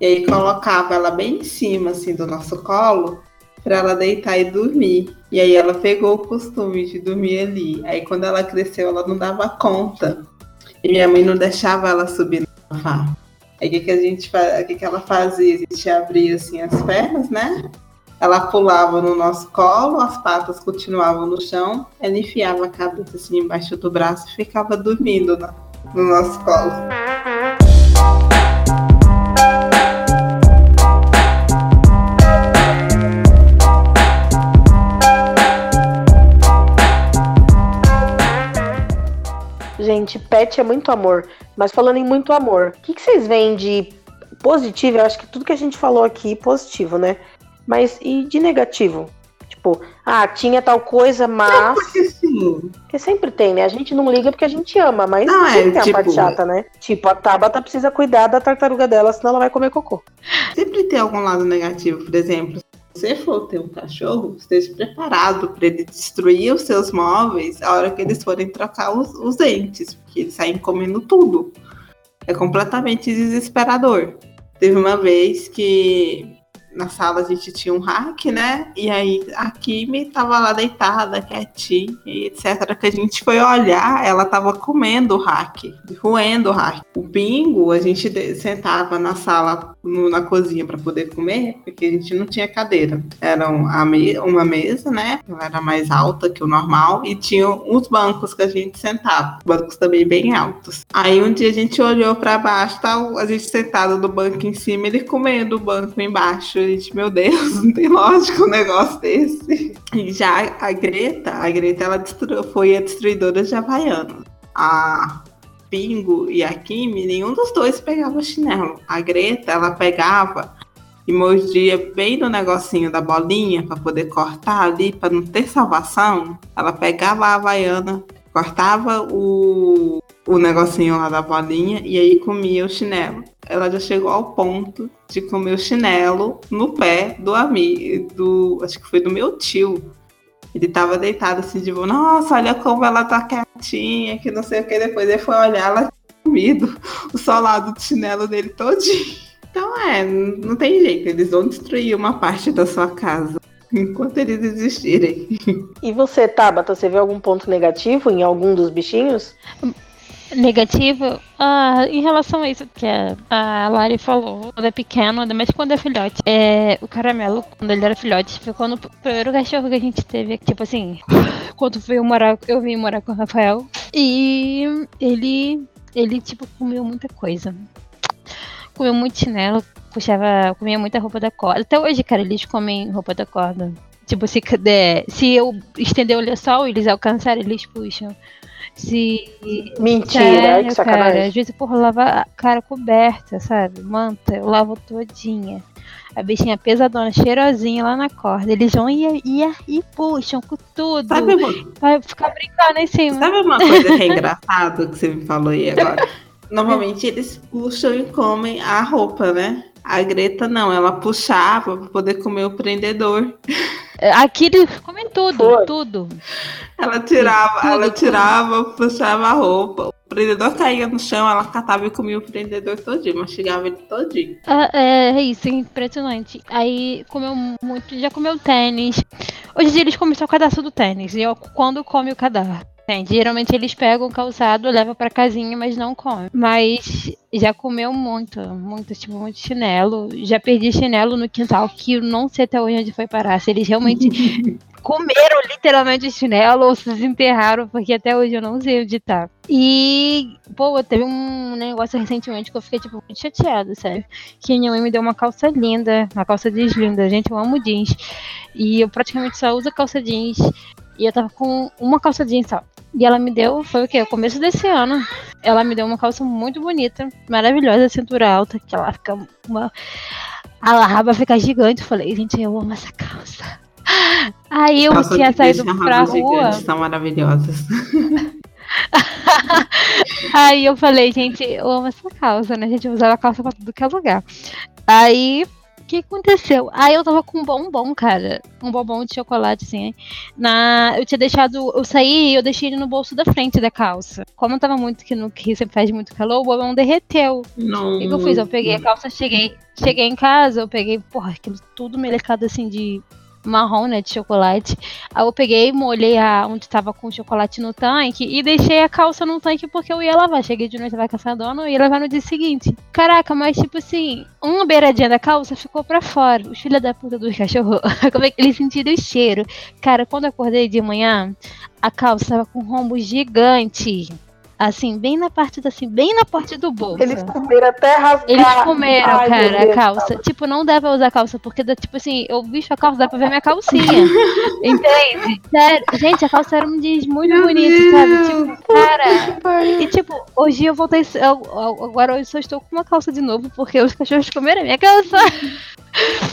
E aí colocava ela bem em cima, assim, do nosso colo, pra ela deitar e dormir. E aí ela pegou o costume de dormir ali. Aí quando ela cresceu, ela não dava conta. E minha mãe não deixava ela subir no sofá. Aí o que, que a gente o que, que ela fazia? A gente abria assim as pernas, né? Ela pulava no nosso colo, as patas continuavam no chão, ela enfiava a cabeça assim embaixo do braço e ficava dormindo no nosso colo. Gente, pet é muito amor. Mas falando em muito amor, o que, que vocês veem de positivo? Eu acho que tudo que a gente falou aqui é positivo, né? Mas e de negativo? Tipo, ah, tinha tal coisa, mas. Porque assim, Porque sempre tem, né? A gente não liga porque a gente ama, mas Não, é, sempre tem tipo- a parte chata, né? Tipo, a Tabata precisa cuidar da tartaruga dela, senão ela vai comer cocô. sempre tem algum lado negativo. Por exemplo, você for ter um cachorro, esteja preparado para ele destruir os seus móveis a hora que eles forem trocar os, os dentes, porque eles saem comendo tudo. É completamente desesperador. Teve uma vez que na sala a gente tinha um hack, né? E aí a Kimi tava lá deitada, quietinha, etc. Que a gente foi olhar, ela tava comendo o hack, roendo o hack. O bingo, a gente sentava na sala, no- na cozinha para poder comer, porque a gente não tinha cadeira. Era um- a me- uma mesa, né? Ela era mais alta que o normal, e tinha uns bancos que a gente sentava. Bancos também bem altos. Aí um dia a gente olhou para baixo, tá, a gente sentado no banco em cima, ele comendo o banco embaixo. Gente, meu Deus, não tem lógica um negócio desse. E já a Greta, a Greta ela destru- foi a destruidora de Havaiana. A Pingo e a Kimi, nenhum dos dois pegava chinelo. A Greta, ela pegava e mordia bem no negocinho da bolinha para poder cortar ali, para não ter salvação. Ela pegava a Havaiana, cortava o, o negocinho lá da bolinha e aí comia o chinelo. Ela já chegou ao ponto de comer o chinelo no pé do amigo, do, acho que foi do meu tio. Ele tava deitado assim, tipo, nossa, olha como ela tá quietinha, que não sei o que. Depois ele foi olhar, ela tinha comido o solado do chinelo dele todinho. Então é, não tem jeito, eles vão destruir uma parte da sua casa. Enquanto eles existirem. E você, Tabata, você vê algum ponto negativo em algum dos bichinhos? Negativo, ah, em relação a isso que a, a Lari falou, quando é pequeno, ainda mais quando é filhote. É, o caramelo, quando ele era filhote, foi quando o primeiro cachorro que a gente teve, tipo assim, quando eu, morar, eu vim morar com o Rafael. E ele, ele, tipo, comeu muita coisa. Comeu muito chinelo, puxava, comia muita roupa da corda. Até hoje, cara, eles comem roupa da corda. Tipo, se, se eu estender o lençol, eles alcançarem, eles puxam. Se. Mentira, Sério, que sacanagem. Cara, às vezes, porra, eu lavo a cara coberta, sabe? Manta, eu lavo todinha. A bichinha pesadona, cheirosinha lá na corda. Eles vão e, e, e puxam com tudo. Sabe Vai ficar brincando em cima. sabe uma coisa que é engraçada que você me falou aí agora? Normalmente eles puxam e comem a roupa, né? A Greta não, ela puxava pra poder comer o prendedor. Aqui eles comem tudo, Foi. tudo. Ela tirava, Tudo, ela tudo. tirava, puxava a roupa. O prendedor caía no chão, ela catava e comia o prendedor todinho, mastigava ele todinho. Ah, É, é isso, é impressionante. Aí comeu muito, já comeu tênis. Hoje em dia eles comem só o cadastro do tênis. E eu, quando come o cadastro. Entende? Geralmente eles pegam o calçado, levam pra casinha, mas não comem. Mas já comeu muito, muito, tipo, muito chinelo. Já perdi chinelo no quintal, que eu não sei até hoje onde foi parar. Se eles realmente comeram literalmente o chinelo ou se desenterraram, porque até hoje eu não sei onde tá. E, pô, teve um negócio recentemente que eu fiquei, tipo, muito chateada, sério. Que minha mãe me deu uma calça linda, uma calça jeans linda. Gente, eu amo jeans. E eu praticamente só uso calça jeans. E eu tava com uma calça jeans só. E ela me deu, foi o quê? O começo desse ano. Ela me deu uma calça muito bonita, maravilhosa, cintura alta, que ela fica uma. A raba fica gigante. Eu falei, gente, eu amo essa calça. Aí eu Calça tinha saído deixa pra rua. São maravilhosas. Aí eu falei, gente, eu amo essa calça, né? A gente usava calça pra tudo que é lugar. Aí, que aconteceu? Aí eu tava com um bombom, cara. Um bombom de chocolate, assim. Na... Eu tinha deixado. Eu saí e eu deixei ele no bolso da frente da calça. Como tava muito que no que sempre faz muito calor, o bombom derreteu. Não. O que, que eu fiz? Eu peguei a calça, cheguei, cheguei em casa, eu peguei, porra, aquilo tudo melecado assim de marrom, né, de chocolate. Aí eu peguei, molhei a, onde tava com o chocolate no tanque e deixei a calça no tanque porque eu ia lavar. Cheguei de noite, tava caçadona, eu ia lavar no dia seguinte. Caraca, mas tipo assim, uma beiradinha da calça ficou pra fora. Os filhos da puta dos cachorros, como é que eles sentiram o cheiro? Cara, quando eu acordei de manhã, a calça tava com um rombo gigante. Assim, bem na parte da, assim, bem na parte do bolso. Eles comeram até rasgar. Eles comeram, Ai, cara, a calça. Tipo, não dá pra usar calça, porque, dá, tipo assim, eu visto a calça, dá pra ver minha calcinha. Entende? Sério, gente, a calça era um jeans muito Meu bonito, sabe? Deus. Tipo, cara. E tipo, hoje eu voltei. eu- agora eu só estou com uma calça de novo, porque os cachorros comeram a minha calça.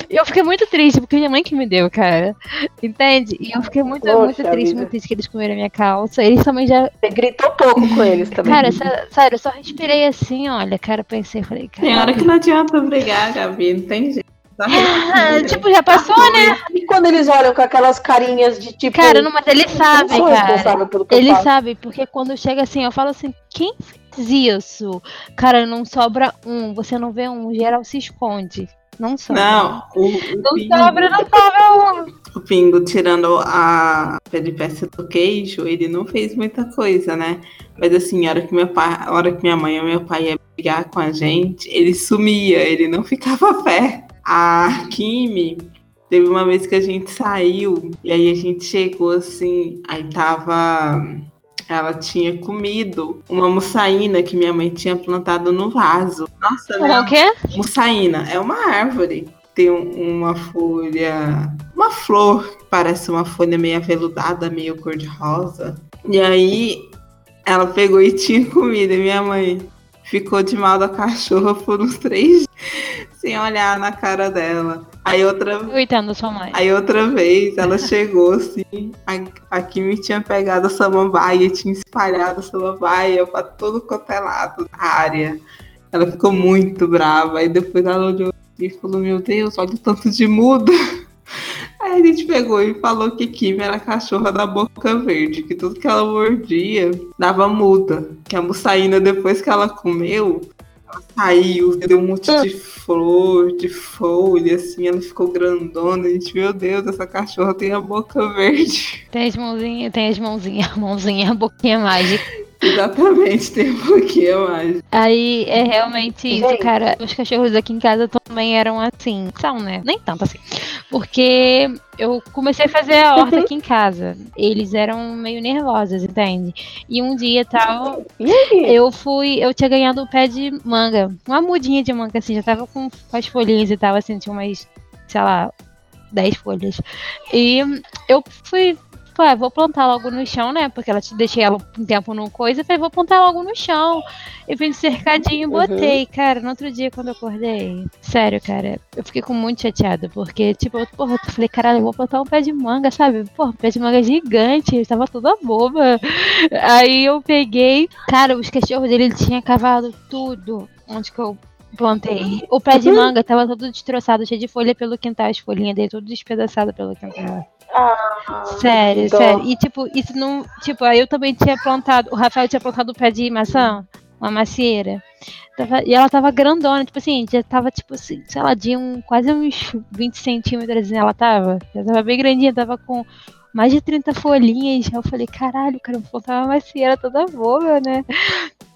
E eu fiquei muito triste, porque minha mãe que me deu, cara. Entende? E eu fiquei muito, Poxa muito triste, vida. muito triste que eles comeram a minha calça. Eles também já. Você gritou pouco com eles também. Cara, sé- sério, eu só respirei assim, olha, cara, pensei, falei, cara. Tem hora que não adianta brigar, Gabi, não tem jeito. Tipo, já passou, né? E quando eles olham com aquelas carinhas de tipo. Cara, não, mas eles sabem, cara. Eles sabem, porque quando chega assim, eu falo assim, quem fez isso? Cara, não sobra um, você não vê um, geral se esconde. Não sobra. Não, o, o Não Pingo, sobra, não sobra um. o Pingo, tirando a peripécia do queijo, ele não fez muita coisa, né? Mas assim, a hora que meu pai, a hora que minha mãe ou meu pai ia brigar com a gente, ele sumia, ele não ficava perto. A Kimi, teve uma vez que a gente saiu, e aí a gente chegou assim, aí tava. Ela tinha comido uma mussaína que minha mãe tinha plantado no vaso. Nossa, né? O quê? Mussaína é uma árvore. Tem um- uma folha. Uma flor que parece uma folha meio aveludada, meio cor-de-rosa. E aí ela pegou e tinha comida. E minha mãe ficou de mal da cachorra por uns três dias, sem olhar na cara dela. Aí outra entendo sua mãe. Aí outra vez ela chegou assim, a, a Kimi tinha pegado a samambaia, tinha espalhado a samambaia pra todo quanto é lado da área. Ela ficou muito brava. Aí depois ela olhou e falou: Meu Deus, olha o tanto de muda. Aí a gente pegou e falou que Kimi era a cachorra da boca verde, que tudo que ela mordia dava muda. Que a mussaína, depois que ela comeu, saiu, deu um monte de flor, de folha, assim, ela ficou grandona. A gente, meu Deus, essa cachorra tem a boca verde. Tem as mãozinhas, tem as mãozinhas, mãozinha, a boquinha mágica. Exatamente, tem um pouquinho mais. Aí é realmente isso, cara. Os cachorros aqui em casa também eram assim. São, né? Nem tanto assim. Porque eu comecei a fazer a horta aqui em casa. Eles eram meio nervosos, entende? E um dia tal, eu fui. Eu tinha ganhado um pé de manga. Uma mudinha de manga, assim, já tava com as folhinhas e tal, assim, tinha umas, sei lá, 10 folhas. E eu fui Falei, ah, vou plantar logo no chão, né? Porque ela te deixei ela um tempo no coisa. Falei, vou plantar logo no chão. E vim cercadinho e botei. Uhum. Cara, no outro dia, quando eu acordei, sério, cara, eu fiquei com muito chateada. Porque, tipo, eu, porra, eu falei, caralho, eu vou plantar um pé de manga, sabe? Porra, um pé de manga gigante. Eu tava toda boba. Aí eu peguei. Cara, os cachorros dele tinha cavado tudo. Onde que eu plantei. O pé de uhum. manga tava todo destroçado, cheio de folha pelo quintal, as folhinhas dele, tudo despedaçado pelo quintal. Ah, sério, dó. sério. E tipo, isso não. Tipo, aí eu também tinha plantado. O Rafael tinha plantado o pé de maçã, uma macieira. Tava, e ela tava grandona, tipo assim, já tava, tipo assim, sei lá, de um, quase uns 20 centímetros assim, ela tava. Já tava bem grandinha, tava com mais de 30 folhinhas. Eu falei, caralho, cara, vou plantar uma macieira toda boa, né?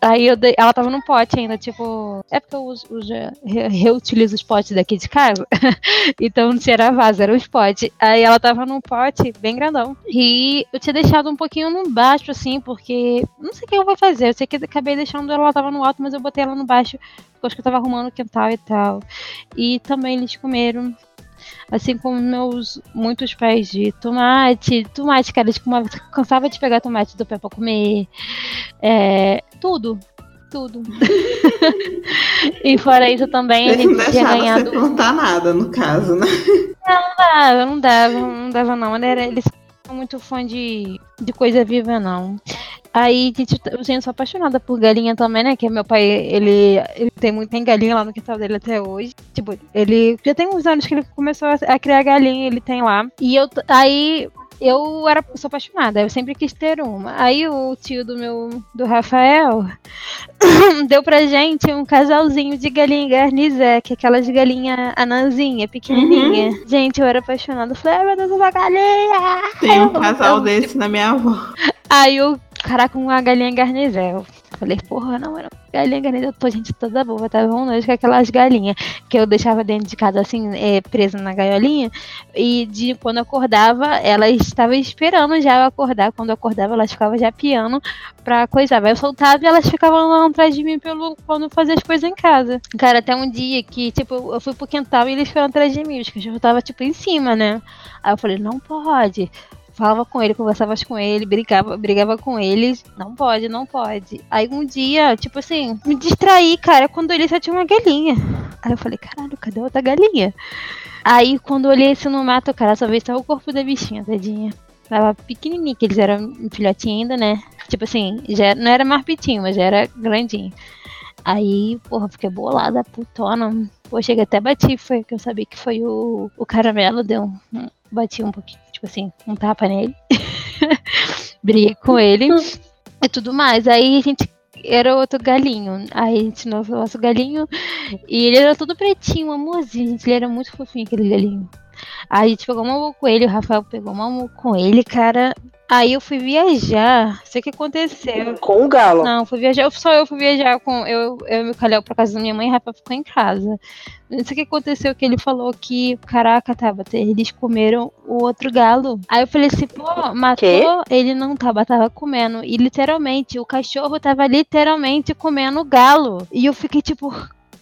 Aí eu dei, ela tava no pote ainda, tipo. É porque eu uso, uso reutilizo os potes daqui de casa. então não era vaso, era os potes. Aí ela tava num pote bem grandão. E eu tinha deixado um pouquinho no baixo, assim, porque. Não sei o que eu vou fazer. Eu sei que eu acabei deixando ela, ela tava no alto, mas eu botei ela no baixo. Porque eu acho que eu tava arrumando o quintal e tal. E também eles comeram assim como meus muitos pés de tomate. Tomate, cara, tipo, uma, cansava de pegar tomate do pé pra comer. É, tudo. Tudo. e fora isso também, ele não tinha ganhado. Não plantar nada, no caso, né? Não, não dava, não dava, não dava, não. Eles são muito fã de, de coisa viva, não. Aí, gente, eu gente, sou apaixonada por galinha também, né? Que meu pai, ele, ele tem muito tem galinha lá no quintal dele até hoje. Tipo, ele já tem uns anos que ele começou a, a criar galinha, ele tem lá. E eu aí eu era sou apaixonada, eu sempre quis ter uma. Aí o tio do meu do Rafael deu pra gente um casalzinho de galinha garnizé, que é aquelas galinha anãzinha, pequenininha. Uhum. Gente, eu era apaixonada. falei, ai meu Deus, uma galinha! Tem um casal desse na minha avó. Aí o cara com uma galinha garnizel. Falei, porra, não, era galinha garnizel. Pô, gente, toda boa. Tava um nojo com aquelas galinhas que eu deixava dentro de casa, assim, é, presa na gaiolinha. E de quando eu acordava, elas estavam esperando já eu acordar. Quando eu acordava, elas ficavam já piando pra coisar. Aí eu soltava e elas ficavam lá atrás de mim pelo, quando fazia as coisas em casa. Cara, até um dia que, tipo, eu fui pro quintal e eles foram atrás de mim. Os cachorros tava, tipo, em cima, né? Aí eu falei, não pode falava com ele, conversava com ele, brigava, brigava com ele. Não pode, não pode. Aí um dia, tipo assim, me distraí, cara, quando ele só tinha uma galinha. Aí eu falei, caralho, cadê outra galinha? Aí quando eu olhei assim no mato, cara, só vi só o corpo da bichinha, tadinha. Tava pequenininha, que eles eram filhotinho ainda, né? Tipo assim, já não era mais pitinho, mas já era grandinho. Aí, porra, fiquei bolada, putona. Pô, cheguei até bati, foi que eu sabia que foi o, o caramelo, deu um, bati um pouquinho, tipo assim, um tapa nele. Briguei com ele e tudo mais. Aí a gente era outro galinho. Aí a gente novo nosso galinho. E ele era todo pretinho, amorzinho, gente. Ele era muito fofinho, aquele galinho. Aí a gente pegou uma amor com ele, o Rafael pegou uma amor com ele, cara. Aí eu fui viajar. Sei o que aconteceu. Com o Galo? Não, fui viajar. Só eu fui viajar com. Eu, eu e o Calhau pra casa da minha mãe e Rafa ficou em casa. Não sei o que aconteceu, que ele falou que, caraca, tava, eles comeram o outro galo. Aí eu falei assim, pô, matou? Que? Ele não tava, tava comendo. E literalmente, o cachorro tava literalmente comendo o galo. E eu fiquei tipo,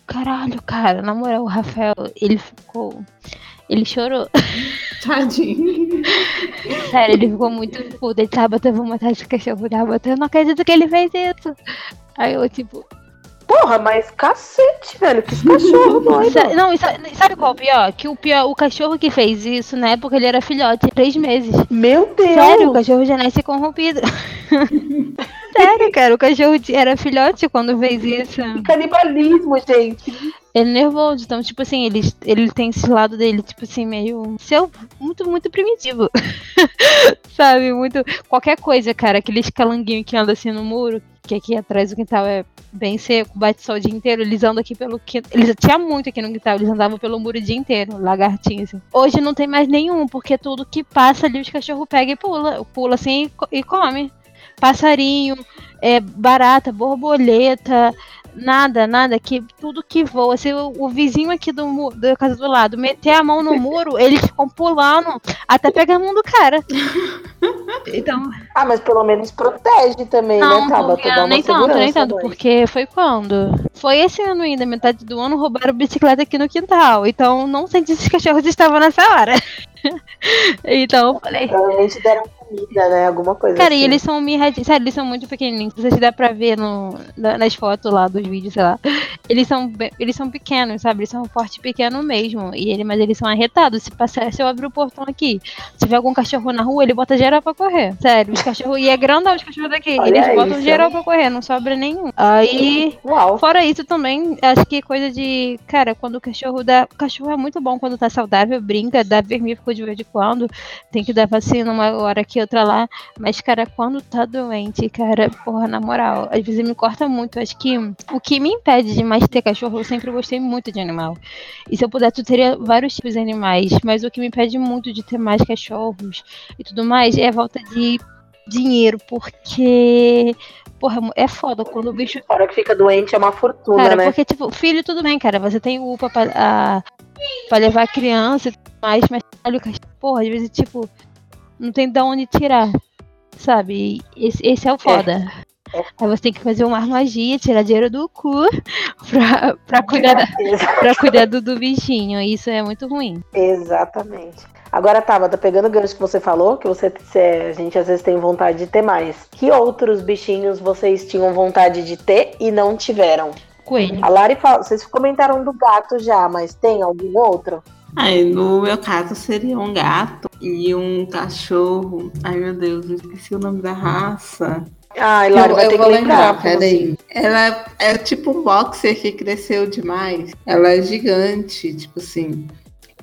caralho, cara, na moral, o Rafael, ele ficou. Ele chorou. Tadinho. Sério, ele ficou muito puto. Ele tava botando vontade de cachorro. Tava eu não acredito que ele fez isso. Aí eu, tipo. Porra, mas cacete, velho. Que cachorro doido. Não, sabe, sabe qual é o pior? Que o pior, o cachorro que fez isso, na época ele era filhote, três meses. Meu Deus! Sério, o cachorro já nasce corrompido. Sério, cara, o cachorro era filhote quando fez isso. Canibalismo, gente. Ele é nervoso, então, tipo assim, ele, ele tem esse lado dele, tipo assim, meio. Seu, muito, muito primitivo. Sabe? Muito. Qualquer coisa, cara, aquele escalanguinho que anda assim no muro, que aqui atrás do quintal é bem seco, bate sol o dia inteiro. Eles andam aqui pelo quintal. Eles tinha muito aqui no quintal, eles andavam pelo muro o dia inteiro, lagartinho assim. Hoje não tem mais nenhum, porque tudo que passa ali os cachorros pegam e pula. Pula assim e, e come. Passarinho, é, barata, borboleta, Nada, nada, que tudo que voa. Se o, o vizinho aqui do da casa do lado meter a mão no muro, eles ficam pulando até pegar a mão do cara. Então. Ah, mas pelo menos protege também, não, né, Tabata? Porque, nem tanto, nem tanto, porque foi quando? Foi esse ano ainda, metade do ano, roubaram bicicleta aqui no quintal. Então não sei se os cachorros estavam nessa hora. então eu falei. Provavelmente deram comida, né? Alguma coisa Cara, assim. e eles são mirradinhos. Sério, eles são muito pequenininhos. Não sei se dá pra ver no, nas fotos lá dos vídeos, sei lá. Eles são, eles são pequenos, sabe? Eles são um porte pequeno mesmo. E ele, mas eles são arretados. Se, passar, se eu abrir o portão aqui, se tiver algum cachorro na rua, ele bota geral pra correr. Sério, os cachorros. E é grandão os cachorros daqui. Olha eles botam isso. geral pra correr, não sobra nenhum. Aí. Uau. Fora isso também, acho que coisa de. Cara, quando o cachorro dá. O cachorro é muito bom quando tá saudável, brinca, dá vermífugo de vez em quando. Tem que dar vacina uma hora aqui, outra lá. Mas, cara, quando tá doente, cara, porra, na moral, às vezes me corta muito. Acho que o que me impede de mais ter cachorro, eu sempre gostei muito de animal. E se eu pudesse, eu teria vários tipos de animais. Mas o que me impede muito de ter mais cachorros e tudo mais é a falta de dinheiro, porque. Porra, é foda quando o bicho A hora que fica doente é uma fortuna, Cara, né? porque, tipo, filho, tudo bem, cara. Você tem o UPA pra, a- pra levar a criança e tudo mais, mas, olha, porra, às vezes, tipo, não tem de onde tirar, sabe? Esse, esse é o foda. É. Aí você tem que fazer uma magia, tirar dinheiro do cu pra, pra cuidar, da- pra cuidar do, do bichinho. Isso é muito ruim. Exatamente. Agora, Tabata, pegando o gancho que você falou, que você, cê- a gente às vezes tem vontade de ter mais. Que outros bichinhos vocês tinham vontade de ter e não tiveram? Coelho. A Lari fala, vocês comentaram do gato já, mas tem algum outro? Aí, no meu caso, seria um gato e um cachorro. Ai, meu Deus, eu esqueci o nome da raça. Lari, vai ter que lembrar. você. peraí. Ela é tipo um boxer que cresceu demais. Ela é gigante, tipo assim.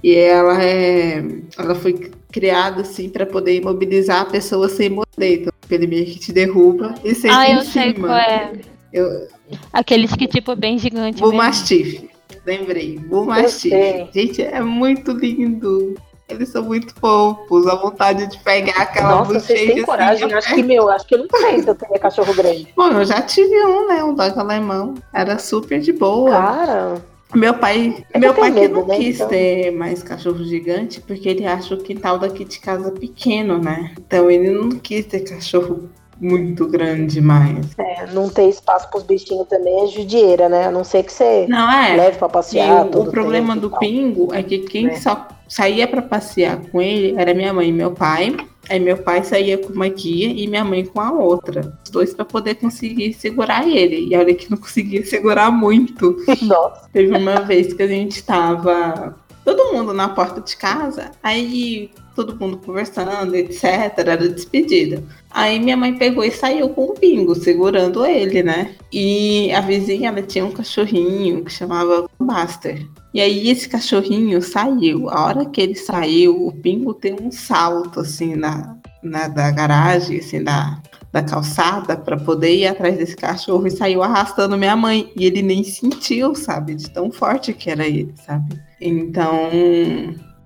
E ela é. Ela foi criada assim pra poder imobilizar a pessoa sem morder. Então, ele meio que te derruba e senta Ah, em eu sei cima. qual é. Eu, Aqueles que, tipo, é bem gigante mesmo. Mastiff. Lembrei. Eu Mastiff. sei. Gente, é muito lindo. Eles são muito fofos. A vontade de pegar aquela Nossa, vocês têm coragem? assim, Acho que, meu, acho que eu não sei se eu teria cachorro grande. Bom, eu já tive um, né? Um dog alemão. Era super de boa. Cara, Meu pai, É que meu pai que medo, não né, quis então. ter mais cachorro gigante, porque ele acha o quintal daqui de casa pequeno, né? Então ele não quis ter cachorro muito grande mais. é, não ter espaço pros bichinhos também é judieira, né? A não ser que você Não é. leve pra E passear. o, todo o problema e do pingo é que quem É. só saía pra passear com ele era minha mãe e meu pai. Aí meu pai saía com uma guia e minha mãe com a outra. Os dois pra poder conseguir segurar ele. E olha que não conseguia segurar muito. Nossa, Teve uma vez que a gente tava todo mundo na porta de casa, aí todo mundo conversando, etc. Era despedida. Aí minha mãe pegou e saiu com o pingo, segurando ele, né? E a vizinha ela tinha um cachorrinho que chamava Buster. E aí esse cachorrinho saiu. A hora que ele saiu, o pingo tem um salto assim na, na da garagem, assim, da, da calçada para poder ir atrás desse cachorro e saiu arrastando minha mãe. E ele nem sentiu, sabe? De tão forte que era ele, sabe? Então,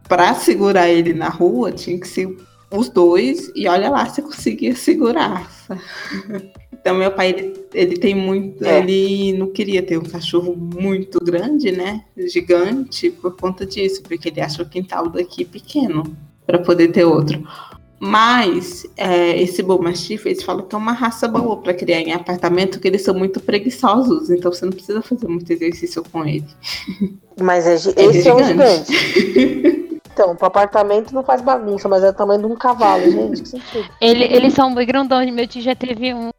para segurar ele na rua, tinha que ser os dois. E olha lá se conseguia segurar. Então, meu pai, ele, ele tem muito. É. Ele não queria ter um cachorro muito grande, né? Gigante, por conta disso, porque ele acha o quintal daqui pequeno para poder ter outro. Mas é, esse Bull Mastiff, eles falam que é uma raça boa para criar em apartamento, que eles são muito preguiçosos, então você não precisa fazer muito exercício com ele. mas é, é esse é um gigante. gigante. Então, pro apartamento não faz bagunça, mas é o tamanho de um cavalo, gente. Que sentido. Ele, eles são bem grandões. Meu tio já teve um.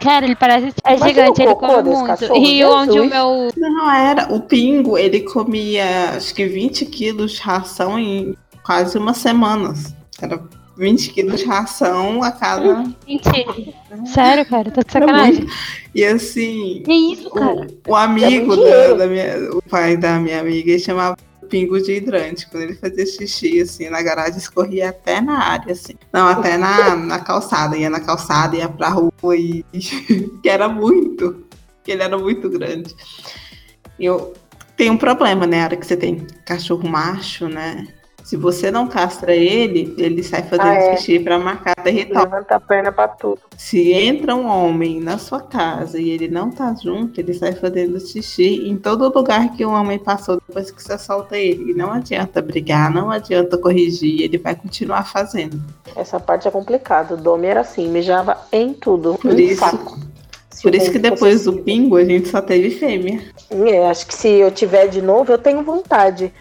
Cara, ele parece. É gigante, o ele come muito. cachorro, E onde o meu. Não era. O pingo, ele comia acho que 20 quilos de ração em quase umas semanas. Era 20 quilos de ração a cada. Gente, sério, cara, tá de sacanagem. E assim, Que isso, cara? o, o amigo É da, da minha. O pai da minha amiga ele chamava pingo de hidrante. Quando ele fazia xixi, assim, na garagem, escorria até na área, assim. Não, até na, na calçada. Ia na calçada, ia pra rua e... que era muito. Que ele era muito grande. Eu tem um problema, né? A hora que você tem cachorro macho, né? Se você não castra ele, ele sai fazendo ah, é. xixi para marcar território. Levanta a perna para tudo. Se entra um homem na sua casa e ele não tá junto, ele sai fazendo xixi em todo lugar que o homem passou depois que você solta ele. E não adianta brigar, não adianta corrigir, ele vai continuar fazendo. Essa parte é complicada. O Domi era assim, mijava em tudo. Por isso, saco. Por isso que depois do pingo a gente só teve fêmea. É, acho que se eu tiver de novo, eu tenho vontade.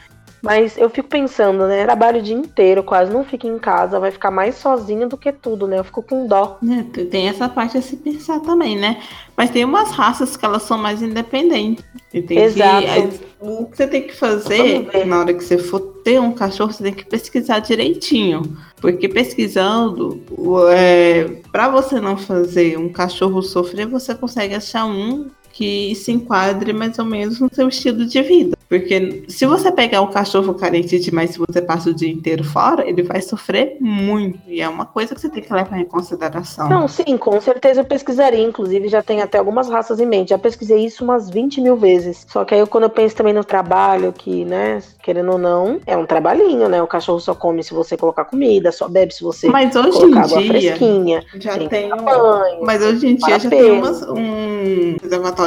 Mas eu fico pensando, né? Trabalho o dia inteiro, quase não fico em casa, vai ficar mais sozinha do que tudo, né? Eu fico com dó. É, tem essa parte a se pensar também, né? Mas tem umas raças que elas são mais independentes. Exato. Que, o que você tem que fazer na hora que você for ter um cachorro, você tem que pesquisar direitinho. Porque pesquisando, é, para você não fazer um cachorro sofrer, você consegue achar um que se enquadre mais ou menos no seu estilo de vida. Porque se você pegar um cachorro carente demais se você passa o dia inteiro fora, ele vai sofrer muito. E é uma coisa que você tem que levar em consideração. Não, sim, com certeza eu pesquisaria. Inclusive, já tem até algumas raças em mente. Já pesquisei isso umas 20 mil vezes. Só que aí quando eu penso também no trabalho, que, né, querendo ou não, é um trabalhinho, né? O cachorro só come se você colocar comida, só bebe se você Mas hoje colocar em água dia, fresquinha. Já tem. Um... Banho, Mas hoje em dia já tem umas, um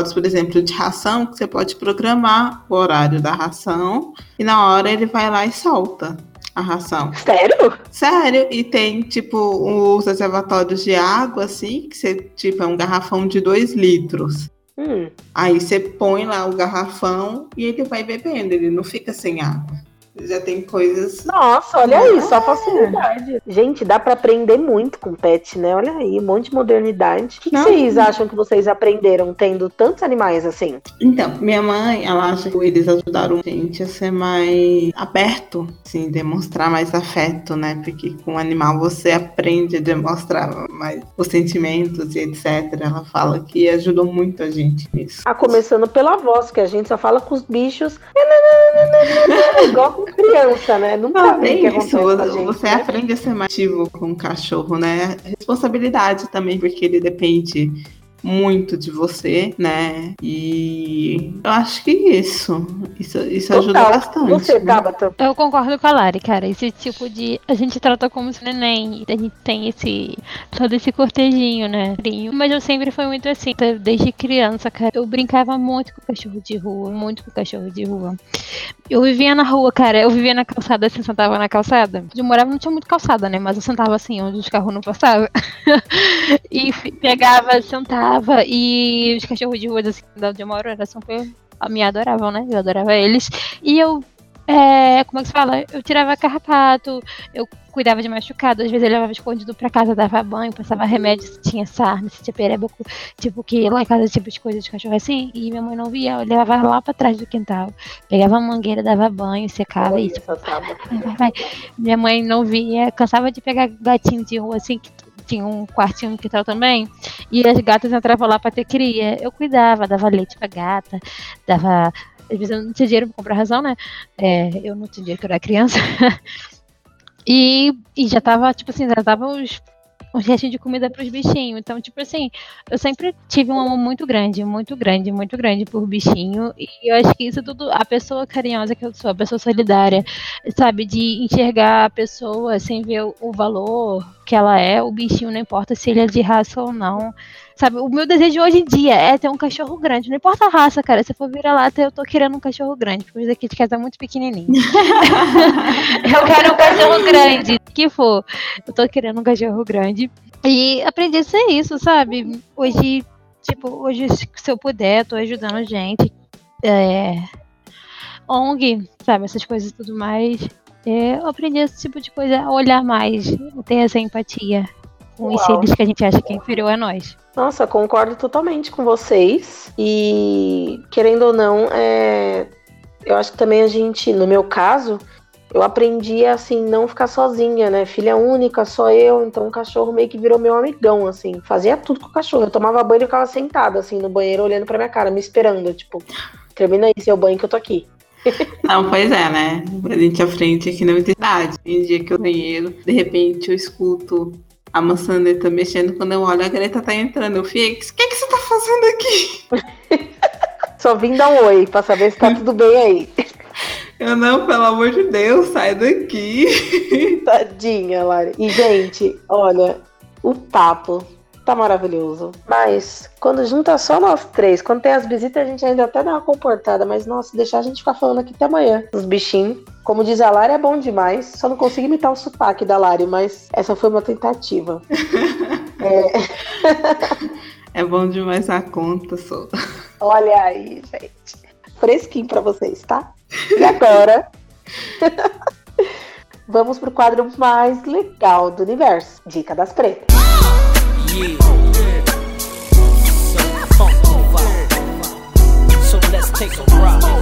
reservatórios, por exemplo, de ração, que você pode programar o horário da ração e na hora ele vai lá e solta a ração. Sério? Sério, e tem tipo os reservatórios de água, assim, que você, tipo, é um garrafão de 2 litros. Hum. Aí você põe lá o garrafão e ele vai bebendo, ele não fica sem água. Já tem coisas. Nossa, olha aí, é. só facilidade. Gente, dá para aprender muito com pet, né? Olha aí, um monte de modernidade. O que, que vocês acham que vocês aprenderam tendo tantos animais assim? Então, minha mãe, ela acha que eles ajudaram a gente a ser mais aberto, assim, demonstrar mais afeto, né? Porque com o animal você aprende a demonstrar mais os sentimentos e etc. Ela fala que ajudou muito a gente nisso. Ah, começando pela voz, que a gente só fala com os bichos. Igual com criança, né? Nunca ah, que isso. Gente, você né? aprende a ser mais ativo com o cachorro, né? Responsabilidade também, porque ele depende muito de você, né? E eu acho que isso, isso, isso ajuda bastante. Você, né? Tabata? Eu concordo com a Lari, cara. Esse tipo de. A gente trata como se neném. A gente tem esse. todo esse cortejinho, né? Mas eu sempre fui muito assim. Desde criança, cara. Eu brincava muito com cachorro de rua. Muito com cachorro de rua. Eu vivia na rua, cara. Eu vivia na calçada, assim, sentava na calçada. Onde eu morava não tinha muito calçada, né? Mas eu sentava assim, onde os carros não passavam. e pegava, sentava adorava. E os cachorros de rua assim, onde eu moro era super. Me adoravam, né? Eu adorava eles. E eu. É, como é que se fala? Eu tirava carrapato, eu cuidava de machucado, às vezes eu levava escondido pra casa, dava banho, passava remédio se tinha sarna, se tinha perebuco, tipo que lá em casa tipo de coisa de cachorro assim, e minha mãe não via, eu levava lá pra trás do quintal, pegava a mangueira, dava banho, secava Olha, isso. Vai, vai. Minha mãe não via, cansava de pegar gatinho de rua assim, que tinha um quartinho no quintal também, e as gatas entravam lá para ter cria. Eu cuidava, dava leite pra gata, dava. Às vezes eu não tinha dinheiro pra comprar razão, né? É, eu não tinha dinheiro que eu era criança. e, e já tava, tipo assim, já tava os um restinho de comida para os bichinhos. Então, tipo assim, eu sempre tive um amor muito grande, muito grande, muito grande por bichinho. E eu acho que isso tudo, a pessoa carinhosa que eu sou, a pessoa solidária, sabe, de enxergar a pessoa sem ver o valor que ela é, o bichinho, não importa se ele é de raça ou não. Sabe, o meu desejo hoje em dia é ter um cachorro grande. Não importa a raça, cara. Se for virar lá, eu tô querendo um cachorro grande. Porque os aqui de casa é muito pequenininho. eu quero um cachorro grande. Que for. Eu tô querendo um cachorro grande. E aprendi a ser isso, sabe? Hoje, tipo, hoje, se eu puder, tô ajudando gente. É, ONG, sabe? Essas coisas e tudo mais. É, eu aprendi esse tipo de coisa, olhar mais, ter essa empatia com Uau. os seres que a gente acha que é inferior a nós. Nossa, concordo totalmente com vocês. E querendo ou não, é... eu acho que também a gente, no meu caso, eu aprendi assim, não ficar sozinha, né? Filha única, só eu, então o cachorro meio que virou meu amigão, assim. Fazia tudo com o cachorro. Eu tomava banho e ficava sentada, assim, no banheiro, olhando pra minha cara, me esperando, tipo, termina aí seu banho que eu tô aqui. Não, pois é, né? A gente aprende aqui na universidade. Tem dia que eu banheiro, de repente eu escuto a maçaneta mexendo. Quando eu olho, a Greta tá entrando. Eu fiquei, o que, que você tá fazendo aqui? Só vim dar um oi pra saber se tá tudo bem aí. Eu não, pelo amor de Deus, sai daqui. Tadinha, Lari. E, gente, olha, o papo tá maravilhoso. Mas quando junta só nós três, quando tem as visitas, a gente ainda até dá uma comportada. Mas, nossa, deixar a gente ficar falando aqui até amanhã. Os bichinhos. Como diz a Lari, é bom demais. Só não consigo imitar o sotaque da Lari, mas essa foi uma tentativa. é... é bom demais a conta, só. Olha aí, gente. Fresquinho pra vocês, tá? E agora? Vamos pro quadro mais legal do universo. Dica das pretas. Yeah. So let's take a ride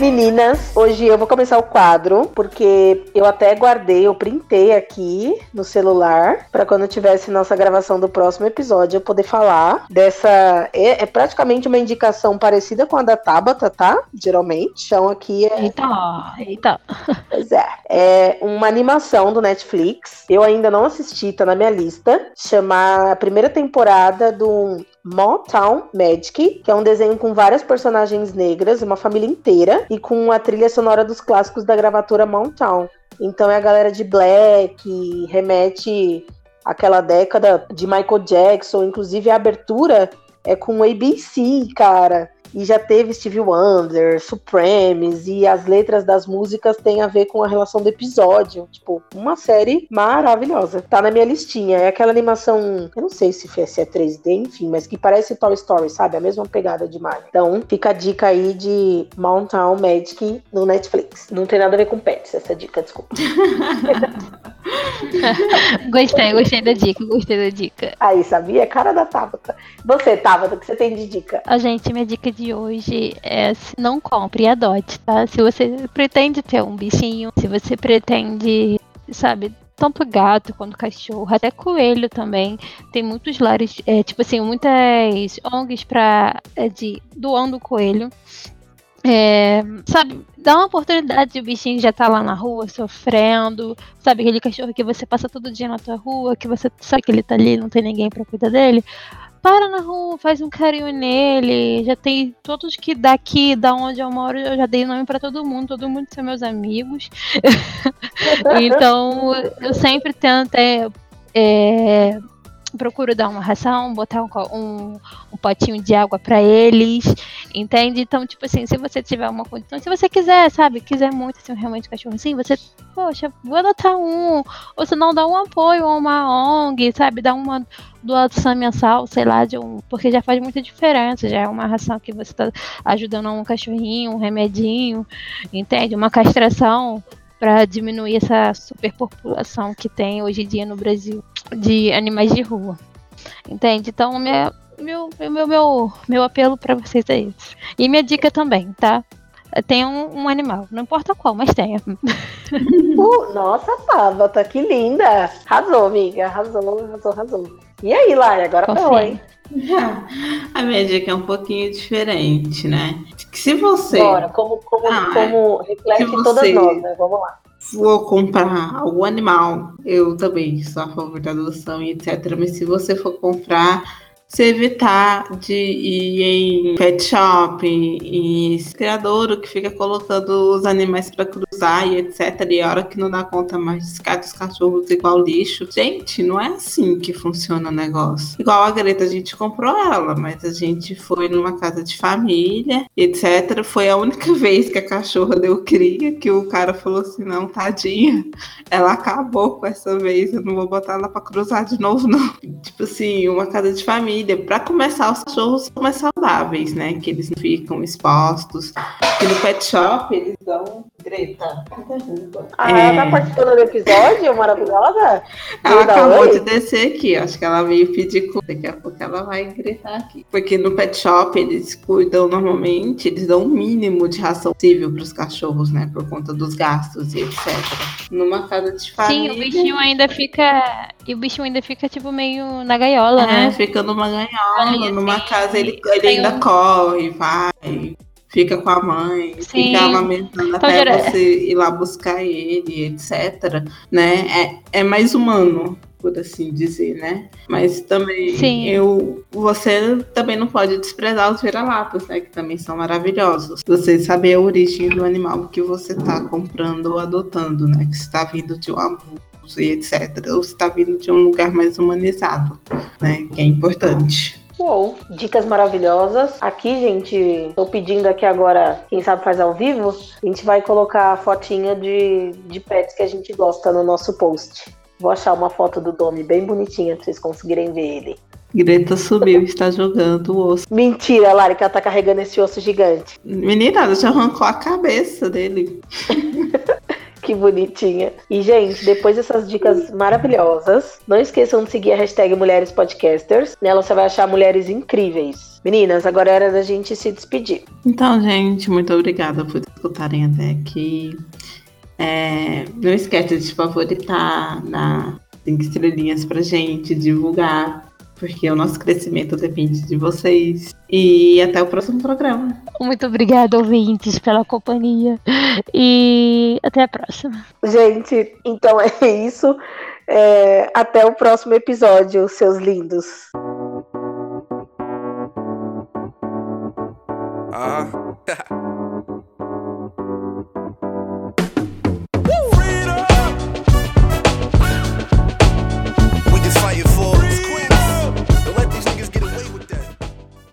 Meninas, hoje eu vou começar o quadro, porque eu até guardei, eu printei aqui no celular, para quando tivesse nossa gravação do próximo episódio eu poder falar dessa. É, é, praticamente uma indicação parecida com a da Tabata, tá? Geralmente. Então aqui é. Eita, eita. Pois é. É uma animação do Netflix. Eu ainda não assisti, tá na minha lista. Chama a primeira temporada do Motown Magic, que é um desenho com várias personagens negras, uma família inteira, e com a trilha sonora dos clássicos da gravatora Motown. Então é a galera de Black, remete àquela década de Michael Jackson, inclusive a abertura é com ABC, cara. E já teve Stevie Wonder, Supremes, e as letras das músicas têm a ver com a relação do episódio. Tipo, uma série maravilhosa. Tá na minha listinha. É aquela animação, eu não sei se é 3D, enfim, mas que parece Toy Story, sabe? A mesma pegada de Mario. Então, fica a dica aí de Mountain Magic no Netflix. Não tem nada a ver com pets, essa dica, desculpa. gostei, gostei da dica, gostei da dica. Aí, sabia? Cara da Tabata. Você, Tabata, o que você tem de dica? A gente, minha dica de hoje é não compre e adote, tá? Se você pretende ter um bichinho, se você pretende, sabe, tanto gato quanto cachorro, até coelho também. Tem muitos lares, é, tipo assim, muitas ONGs pra, é, de doando coelho. É, sabe, dá uma oportunidade de o bichinho já tá lá na rua sofrendo, sabe, aquele cachorro que você passa todo dia na tua rua, que você sabe que ele tá ali, não tem ninguém para cuidar dele para na rua, faz um carinho nele. Já tem todos que daqui, da onde eu moro, eu já dei nome para todo mundo, todo mundo são meus amigos. então, eu sempre tento é, é, procuro dar uma ração, botar um, um, um potinho de água para eles, entende? Então, tipo assim, se você tiver uma condição, se você quiser, sabe, quiser muito assim, realmente um cachorro assim, você, poxa, vou adotar um, ou se não, dá um apoio a uma ONG, sabe, dá uma doação mensal, sei lá, de um, porque já faz muita diferença, já é uma ração que você está ajudando um cachorrinho, um remedinho, entende? Uma castração para diminuir essa superpopulação que tem hoje em dia no Brasil de animais de rua. Entende? Então, minha, meu, meu, meu, meu apelo para vocês é isso. E minha dica também, tá? Tenha um, um, animal, não importa qual, mas tenha. Uh, nossa, Tabata, que linda! Arrasou, amiga. Arrasou, arrasou, arrasou. E aí, Lara, agora foi, hein? A minha dica é um pouquinho diferente, né? Que se você. Bora, como, como, ah, como reflete você... todas nós, né? Vamos lá for comprar algum animal, eu também sou a favor da adoção e etc. Mas se você for comprar se evitar de ir em pet shop, em criador que fica colocando os animais para cruzar e etc. E a hora que não dá conta mais descarta os cachorros igual lixo. Gente, não é assim que funciona o negócio. Igual a Greta, a gente comprou ela, mas a gente foi numa casa de família, etc. Foi a única vez que a cachorra deu cria que o cara falou assim: não, tadinha, ela acabou com essa vez, eu não vou botar ela para cruzar de novo, não. Tipo assim, uma casa de família família, para começar, os cachorros são mais saudáveis, né? Que eles não ficam expostos. E no pet shop, eles Então, Greta. Ah, é... ela tá participando do episódio? Maravilhosa? Ela acabou oi? de descer aqui. Acho que ela veio pedir coisa. Daqui a pouco ela vai gritar aqui. Porque no pet shop eles cuidam normalmente, eles dão o um mínimo de ração possível para os cachorros, né? Por conta dos gastos e etc. Numa casa de família. Sim, o bichinho ainda fica. E o bichinho ainda fica, tipo, meio na gaiola, é, né? Fica numa gaiola. numa casa ele, ele ainda um... corre, vai fica com a mãe, Sim. fica amamentando então, até você ir lá buscar ele, etc. Né? É, é mais humano, por assim dizer, né? Mas também Sim. eu, você também não pode desprezar os vira-latas, né? Que também são maravilhosos. Você saber a origem do animal que você está comprando ou adotando, né? Que está vindo de um abuso e etc. Ou está vindo de um lugar mais humanizado, né? Que é importante. Uou, dicas maravilhosas. Aqui, gente, tô pedindo aqui agora, quem sabe faz ao vivo, a gente vai colocar a fotinha de, de pets que a gente gosta no nosso post. Vou achar uma foto do Domi bem bonitinha pra vocês conseguirem ver ele. Greta subiu e está jogando o osso. Mentira, Lari, que ela tá carregando esse osso gigante. Menina, ela já arrancou a cabeça dele. Que bonitinha. E, gente, depois dessas dicas maravilhosas, não esqueçam de seguir a hashtag Mulheres Podcasters. Nela você vai achar mulheres incríveis. Meninas, agora é hora da gente se despedir. Então, gente, muito obrigada por escutarem até aqui. É, não esqueça de favoritar, dar cinco estrelinhas pra gente, divulgar porque o nosso crescimento depende de vocês. E até o próximo programa. Muito obrigada, ouvintes, pela companhia. E até a próxima. Gente, então é isso. É, até o próximo episódio, seus lindos. Ah.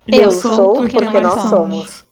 Eu, sou porque, porque nós somos. somos.